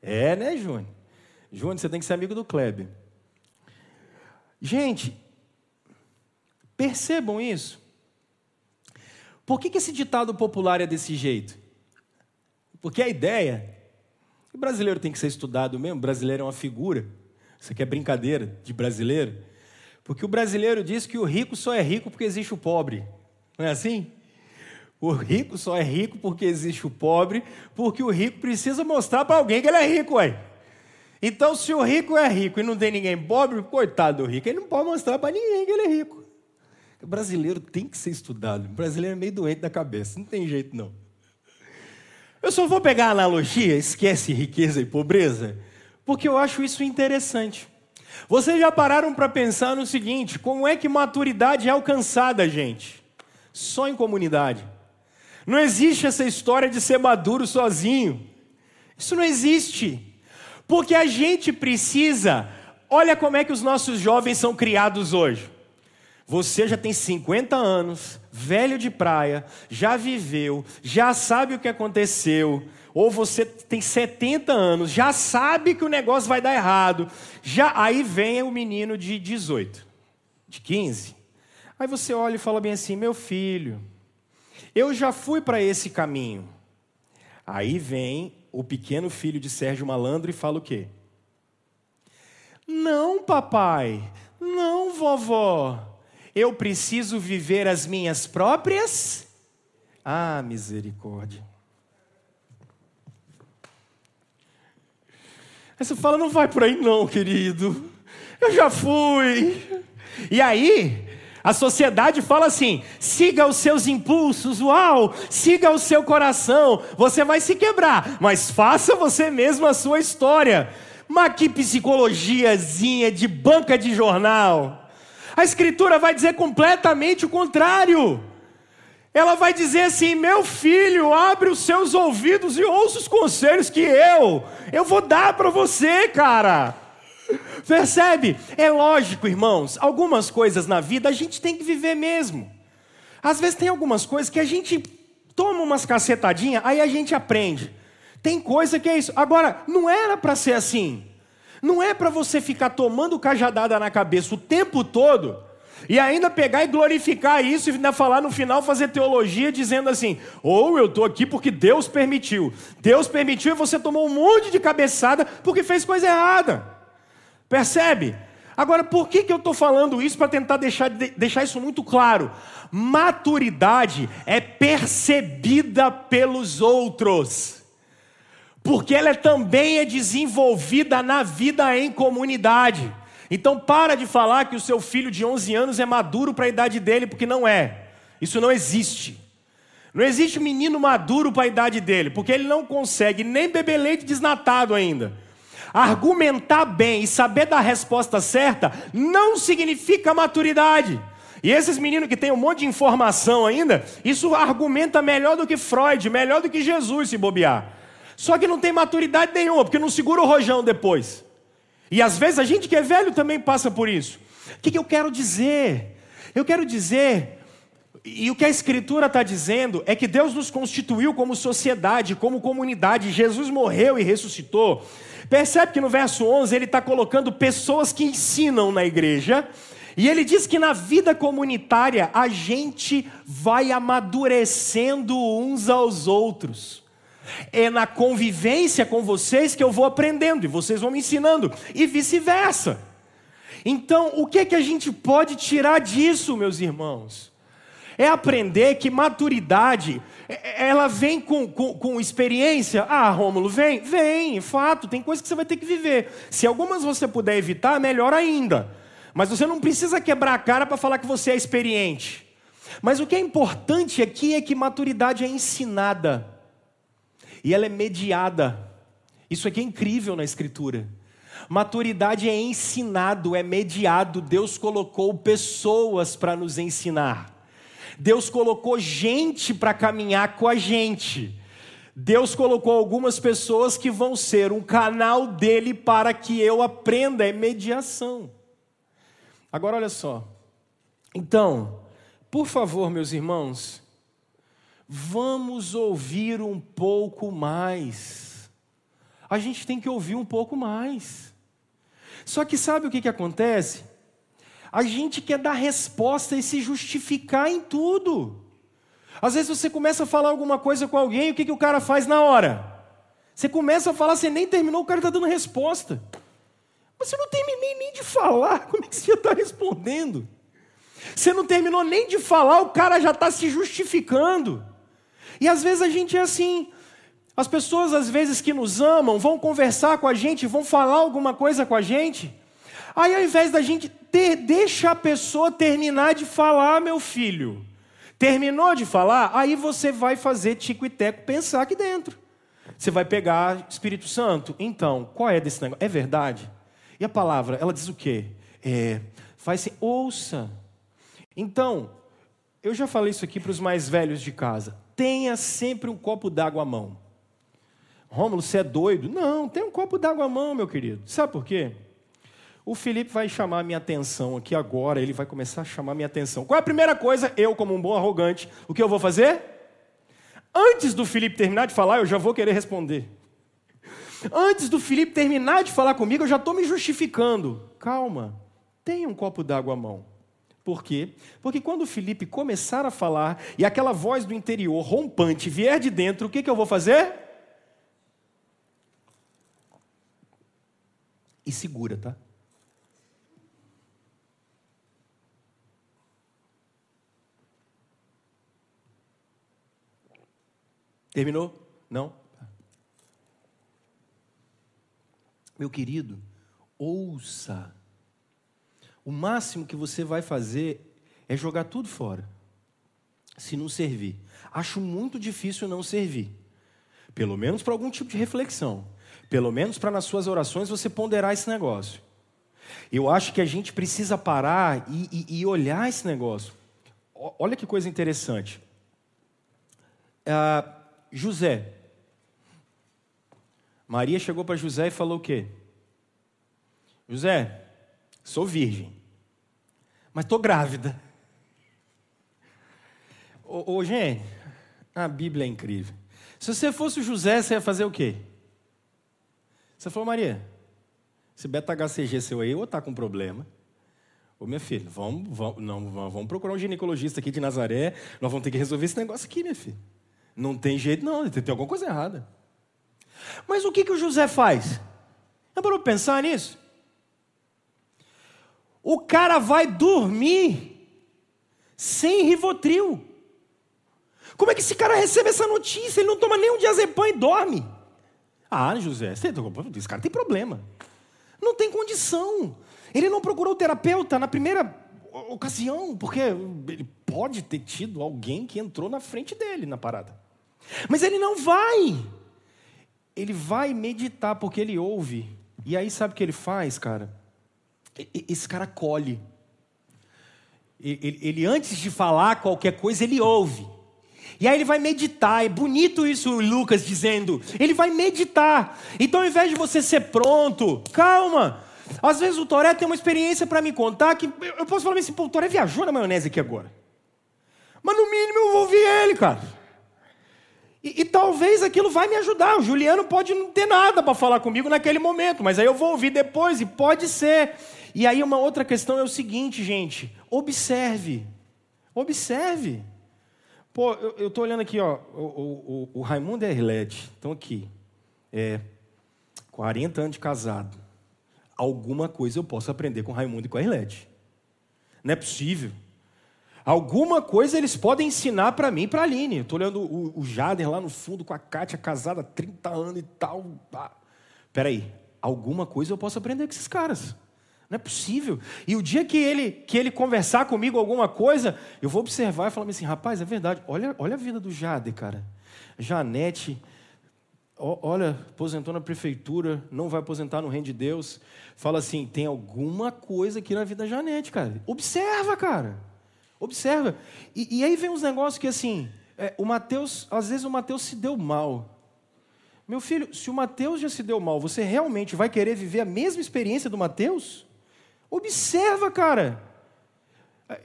É, né, Júnior? Júnior, você tem que ser amigo do Kleber. Gente, percebam isso. Por que, que esse ditado popular é desse jeito? Porque a ideia. O brasileiro tem que ser estudado mesmo, o brasileiro é uma figura. Isso aqui é brincadeira de brasileiro. Porque o brasileiro diz que o rico só é rico porque existe o pobre. Não é assim? O rico só é rico porque existe o pobre, porque o rico precisa mostrar para alguém que ele é rico, ué. Então, se o rico é rico e não tem ninguém pobre, coitado do rico, ele não pode mostrar para ninguém que ele é rico. O brasileiro tem que ser estudado. O brasileiro é meio doente da cabeça, não tem jeito não. Eu só vou pegar a analogia, esquece riqueza e pobreza, porque eu acho isso interessante. Vocês já pararam para pensar no seguinte: como é que maturidade é alcançada, gente? Só em comunidade. Não existe essa história de ser maduro sozinho. Isso não existe. Porque a gente precisa. Olha como é que os nossos jovens são criados hoje. Você já tem 50 anos, velho de praia, já viveu, já sabe o que aconteceu, ou você tem 70 anos, já sabe que o negócio vai dar errado. Já aí vem o menino de 18, de 15. Aí você olha e fala bem assim: "Meu filho, eu já fui para esse caminho". Aí vem o pequeno filho de Sérgio Malandro e fala o quê? Não, papai. Não, vovó eu preciso viver as minhas próprias? Ah, misericórdia. Aí você fala, não vai por aí não, querido. Eu já fui. E aí, a sociedade fala assim: siga os seus impulsos, uau, siga o seu coração, você vai se quebrar, mas faça você mesmo a sua história. Mas que psicologiazinha de banca de jornal. A Escritura vai dizer completamente o contrário. Ela vai dizer assim: meu filho, abre os seus ouvidos e ouça os conselhos que eu, eu vou dar para você, cara. Percebe? É lógico, irmãos, algumas coisas na vida a gente tem que viver mesmo. Às vezes tem algumas coisas que a gente toma umas cacetadinhas, aí a gente aprende. Tem coisa que é isso. Agora, não era para ser assim. Não é para você ficar tomando cajadada na cabeça o tempo todo e ainda pegar e glorificar isso e ainda falar no final, fazer teologia dizendo assim: ou oh, eu estou aqui porque Deus permitiu. Deus permitiu e você tomou um monte de cabeçada porque fez coisa errada. Percebe? Agora, por que, que eu estou falando isso para tentar deixar, deixar isso muito claro? Maturidade é percebida pelos outros porque ela também é desenvolvida na vida em comunidade. Então para de falar que o seu filho de 11 anos é maduro para a idade dele, porque não é. Isso não existe. Não existe menino maduro para a idade dele, porque ele não consegue nem beber leite desnatado ainda. Argumentar bem e saber dar a resposta certa não significa maturidade. E esses meninos que têm um monte de informação ainda, isso argumenta melhor do que Freud, melhor do que Jesus se bobear. Só que não tem maturidade nenhuma, porque não segura o rojão depois. E às vezes a gente que é velho também passa por isso. O que, que eu quero dizer? Eu quero dizer, e o que a Escritura está dizendo, é que Deus nos constituiu como sociedade, como comunidade. Jesus morreu e ressuscitou. Percebe que no verso 11 ele está colocando pessoas que ensinam na igreja. E ele diz que na vida comunitária a gente vai amadurecendo uns aos outros. É na convivência com vocês que eu vou aprendendo e vocês vão me ensinando, e vice-versa. Então, o que, é que a gente pode tirar disso, meus irmãos? É aprender que maturidade, é, ela vem com, com, com experiência. Ah, Rômulo, vem? Vem, fato, tem coisas que você vai ter que viver. Se algumas você puder evitar, melhor ainda. Mas você não precisa quebrar a cara para falar que você é experiente. Mas o que é importante aqui é que maturidade é ensinada e ela é mediada. Isso aqui é incrível na Escritura. Maturidade é ensinado, é mediado. Deus colocou pessoas para nos ensinar. Deus colocou gente para caminhar com a gente. Deus colocou algumas pessoas que vão ser um canal dele para que eu aprenda, é mediação. Agora olha só. Então, por favor, meus irmãos, Vamos ouvir um pouco mais. A gente tem que ouvir um pouco mais. Só que sabe o que, que acontece? A gente quer dar resposta e se justificar em tudo. Às vezes você começa a falar alguma coisa com alguém, o que, que o cara faz na hora? Você começa a falar, você nem terminou, o cara está dando resposta. Mas você não terminei nem de falar, como é que você está respondendo? Você não terminou nem de falar, o cara já está se justificando. E às vezes a gente é assim. As pessoas, às vezes, que nos amam, vão conversar com a gente, vão falar alguma coisa com a gente. Aí, ao invés da gente ter, deixa a pessoa terminar de falar, meu filho. Terminou de falar, aí você vai fazer tico e teco pensar aqui dentro. Você vai pegar Espírito Santo. Então, qual é desse negócio? É verdade? E a palavra, ela diz o quê? É, faz assim, ouça. Então, eu já falei isso aqui para os mais velhos de casa tenha sempre um copo d'água à mão. Rômulo, você é doido? Não, tem um copo d'água à mão, meu querido. Sabe por quê? O Felipe vai chamar minha atenção aqui agora, ele vai começar a chamar minha atenção. Qual é a primeira coisa? Eu, como um bom arrogante, o que eu vou fazer? Antes do Felipe terminar de falar, eu já vou querer responder. Antes do Felipe terminar de falar comigo, eu já estou me justificando. Calma, tenha um copo d'água à mão. Por quê? Porque quando o Felipe começar a falar e aquela voz do interior rompante vier de dentro, o que, que eu vou fazer? E segura, tá? Terminou? Não? Meu querido, ouça o máximo que você vai fazer é jogar tudo fora, se não servir. Acho muito difícil não servir, pelo menos para algum tipo de reflexão, pelo menos para nas suas orações você ponderar esse negócio. Eu acho que a gente precisa parar e, e, e olhar esse negócio. Olha que coisa interessante. Ah, José. Maria chegou para José e falou o quê? José, sou virgem mas estou grávida. Ô, ô, gente, a Bíblia é incrível. Se você fosse o José, você ia fazer o quê? Você falou, Maria, esse beta-HCG seu aí ou está com problema. Ô, minha filha, vamos, vamos, não, vamos procurar um ginecologista aqui de Nazaré, nós vamos ter que resolver esse negócio aqui, minha filha. Não tem jeito, não, tem, tem alguma coisa errada. Mas o que, que o José faz? É para pensar nisso? O cara vai dormir sem Rivotril. Como é que esse cara recebe essa notícia? Ele não toma nem um diazepam e dorme. Ah, José, esse cara tem problema. Não tem condição. Ele não procurou terapeuta na primeira ocasião, porque ele pode ter tido alguém que entrou na frente dele na parada. Mas ele não vai. Ele vai meditar porque ele ouve. E aí sabe o que ele faz, cara? Esse cara colhe. Ele, ele, antes de falar qualquer coisa, ele ouve. E aí ele vai meditar. É bonito isso, Lucas dizendo. Ele vai meditar. Então, ao invés de você ser pronto, calma. Às vezes o Toré tem uma experiência para me contar que eu posso falar assim, pô, o Toré viajou na maionese aqui agora. Mas no mínimo eu vou ouvir ele, cara. E, e, talvez aquilo vai me ajudar. O Juliano pode não ter nada para falar comigo naquele momento, mas aí eu vou ouvir depois e pode ser. E aí uma outra questão é o seguinte, gente: observe. Observe. Pô, eu estou olhando aqui, ó, o, o, o Raimundo e a Erlete estão aqui. É, 40 anos de casado. Alguma coisa eu posso aprender com o Raimundo e com a Erlete. Não é possível. Alguma coisa eles podem ensinar para mim e para a Aline. Estou olhando o, o Jader lá no fundo com a Kátia, casada há 30 anos e tal. Peraí, alguma coisa eu posso aprender com esses caras. Não é possível. E o dia que ele, que ele conversar comigo alguma coisa, eu vou observar e falar assim, rapaz, é verdade. Olha, olha a vida do Jader, cara. Janete, olha, aposentou na prefeitura, não vai aposentar no reino de Deus. Fala assim, tem alguma coisa aqui na vida da Janete, cara. Observa, cara. Observa. E, e aí vem uns negócios que assim, é, o Mateus, às vezes o Mateus se deu mal. Meu filho, se o Mateus já se deu mal, você realmente vai querer viver a mesma experiência do Mateus? Observa, cara.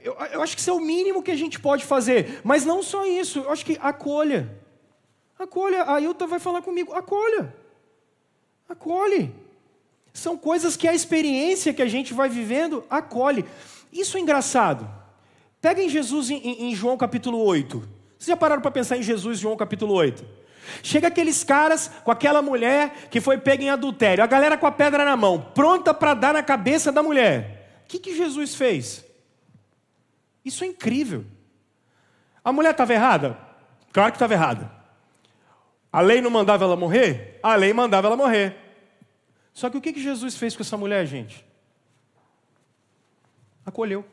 Eu, eu, acho que isso é o mínimo que a gente pode fazer. Mas não só isso, eu acho que acolha. Acolha. A Ilta vai falar comigo, acolha. Acolhe. São coisas que a experiência que a gente vai vivendo acolhe. Isso é engraçado. Pega em Jesus em, em João capítulo 8. Vocês já pararam para pensar em Jesus em João capítulo 8? Chega aqueles caras com aquela mulher que foi pega em adultério, a galera com a pedra na mão, pronta para dar na cabeça da mulher. O que, que Jesus fez? Isso é incrível. A mulher estava errada? Claro que estava errada. A lei não mandava ela morrer? A lei mandava ela morrer. Só que o que, que Jesus fez com essa mulher, gente? Acolheu.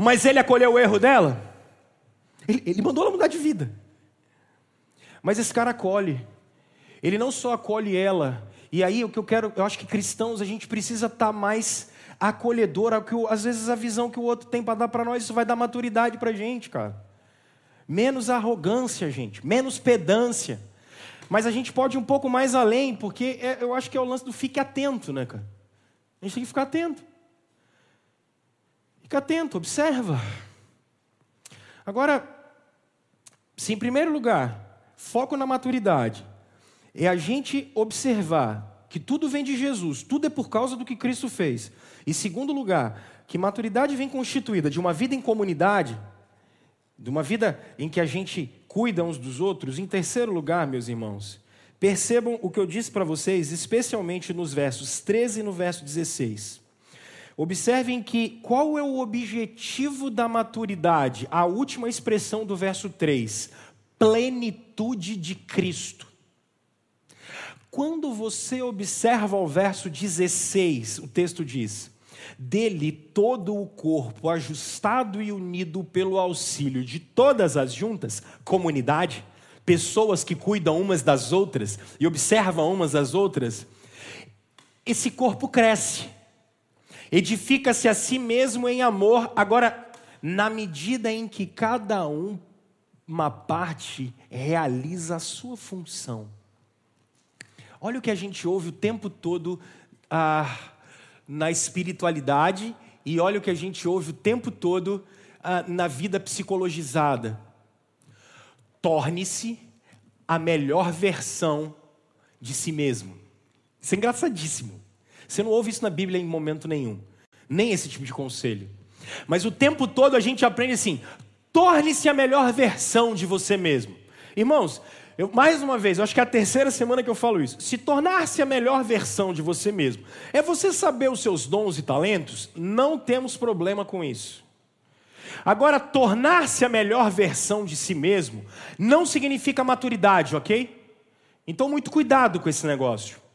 Mas ele acolheu o erro dela? Ele, ele mandou ela mudar de vida. Mas esse cara acolhe. Ele não só acolhe ela. E aí o que eu quero, eu acho que cristãos a gente precisa estar tá mais acolhedor, que às vezes a visão que o outro tem para dar para nós, isso vai dar maturidade para a gente, cara. Menos arrogância, gente, menos pedância. Mas a gente pode ir um pouco mais além, porque é, eu acho que é o lance do fique atento, né, cara? A gente tem que ficar atento. Fica atento, observa. Agora, se em primeiro lugar, foco na maturidade, é a gente observar que tudo vem de Jesus, tudo é por causa do que Cristo fez. E segundo lugar, que maturidade vem constituída de uma vida em comunidade, de uma vida em que a gente cuida uns dos outros. Em terceiro lugar, meus irmãos, percebam o que eu disse para vocês, especialmente nos versos 13 e no verso 16. Observem que qual é o objetivo da maturidade? A última expressão do verso 3: plenitude de Cristo. Quando você observa o verso 16, o texto diz: Dele todo o corpo, ajustado e unido pelo auxílio de todas as juntas, comunidade, pessoas que cuidam umas das outras e observam umas das outras, esse corpo cresce edifica-se a si mesmo em amor. Agora, na medida em que cada um, uma parte, realiza a sua função. Olha o que a gente ouve o tempo todo ah, na espiritualidade e olha o que a gente ouve o tempo todo ah, na vida psicologizada. Torne-se a melhor versão de si mesmo. Isso é engraçadíssimo. Você não ouve isso na Bíblia em momento nenhum, nem esse tipo de conselho. Mas o tempo todo a gente aprende assim: torne-se a melhor versão de você mesmo. Irmãos, eu, mais uma vez, eu acho que é a terceira semana que eu falo isso. Se tornar-se a melhor versão de você mesmo é você saber os seus dons e talentos, não temos problema com isso. Agora, tornar-se a melhor versão de si mesmo não significa maturidade, ok? Então, muito cuidado com esse negócio.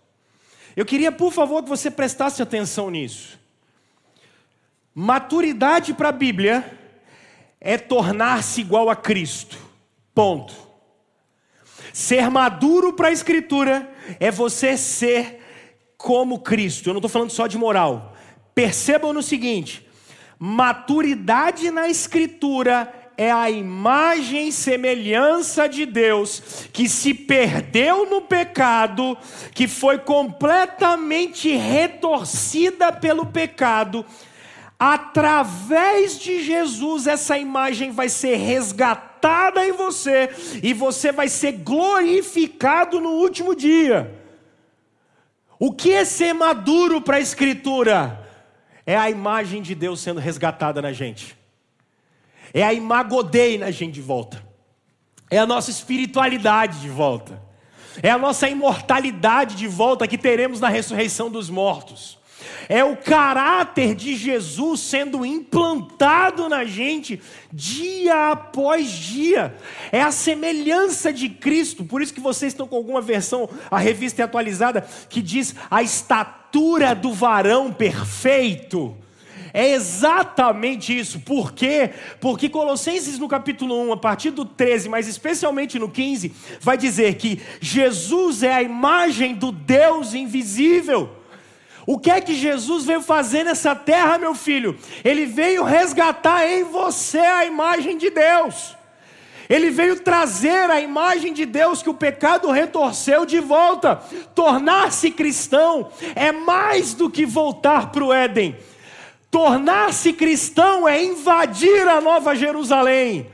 Eu queria, por favor, que você prestasse atenção nisso. Maturidade para a Bíblia é tornar-se igual a Cristo. Ponto. Ser maduro para a Escritura é você ser como Cristo. Eu não estou falando só de moral. Percebam no seguinte: maturidade na Escritura é a imagem e semelhança de Deus que se perdeu no pecado, que foi completamente retorcida pelo pecado. Através de Jesus, essa imagem vai ser resgatada em você e você vai ser glorificado no último dia. O que é ser maduro para a Escritura? É a imagem de Deus sendo resgatada na gente. É a imagodei na gente de volta. É a nossa espiritualidade de volta. É a nossa imortalidade de volta que teremos na ressurreição dos mortos. É o caráter de Jesus sendo implantado na gente dia após dia. É a semelhança de Cristo. Por isso que vocês estão com alguma versão, a revista é atualizada, que diz a estatura do varão perfeito. É exatamente isso. Por quê? Porque Colossenses no capítulo 1, a partir do 13, mas especialmente no 15, vai dizer que Jesus é a imagem do Deus invisível. O que é que Jesus veio fazer nessa terra, meu filho? Ele veio resgatar em você a imagem de Deus. Ele veio trazer a imagem de Deus que o pecado retorceu de volta. Tornar-se cristão é mais do que voltar para o Éden. Tornar-se cristão é invadir a Nova Jerusalém.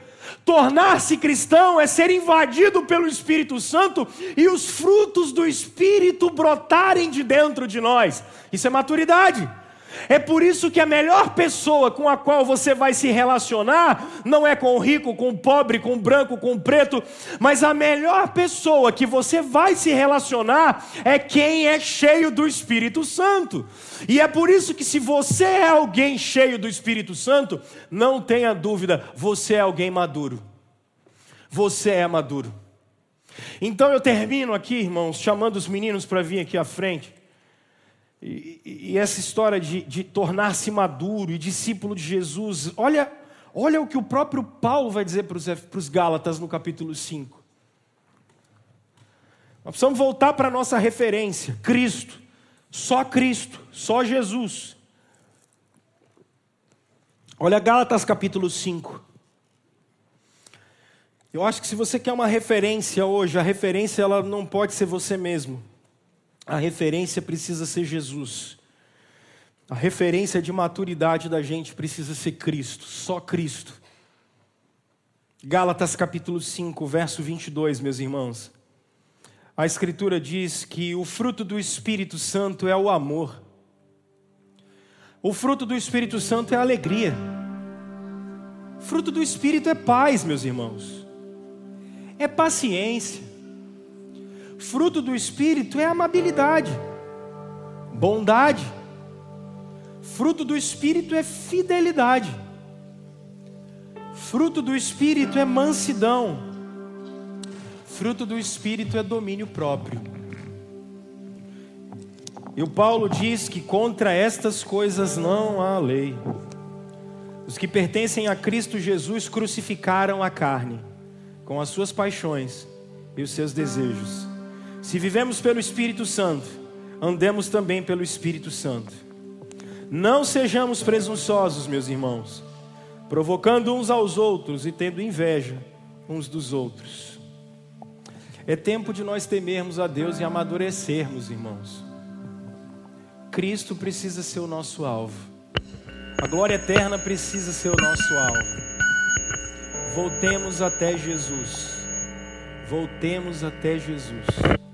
Tornar-se cristão é ser invadido pelo Espírito Santo e os frutos do Espírito brotarem de dentro de nós. Isso é maturidade. É por isso que a melhor pessoa com a qual você vai se relacionar não é com o rico, com o pobre, com o branco, com o preto, mas a melhor pessoa que você vai se relacionar é quem é cheio do Espírito Santo. E é por isso que se você é alguém cheio do Espírito Santo, não tenha dúvida, você é alguém maduro. Você é maduro. Então eu termino aqui, irmãos, chamando os meninos para vir aqui à frente. E, e essa história de, de tornar-se maduro e discípulo de Jesus, olha, olha o que o próprio Paulo vai dizer para os, Gálatas no capítulo 5. Nós precisamos voltar para a nossa referência: Cristo, só Cristo, só Jesus. Olha Gálatas capítulo 5. Eu acho que se você quer uma referência hoje, a referência ela não pode ser você mesmo a referência precisa ser Jesus. A referência de maturidade da gente precisa ser Cristo, só Cristo. Gálatas capítulo 5, verso 22, meus irmãos. A Escritura diz que o fruto do Espírito Santo é o amor. O fruto do Espírito Santo é alegria. O fruto do Espírito é paz, meus irmãos. É paciência. Fruto do Espírito é amabilidade, bondade. Fruto do Espírito é fidelidade. Fruto do Espírito é mansidão. Fruto do Espírito é domínio próprio. E o Paulo diz que contra estas coisas não há lei. Os que pertencem a Cristo Jesus crucificaram a carne, com as suas paixões e os seus desejos. Se vivemos pelo Espírito Santo, andemos também pelo Espírito Santo. Não sejamos presunçosos, meus irmãos, provocando uns aos outros e tendo inveja uns dos outros. É tempo de nós temermos a Deus e amadurecermos, irmãos. Cristo precisa ser o nosso alvo. A glória eterna precisa ser o nosso alvo. Voltemos até Jesus. Voltemos até Jesus.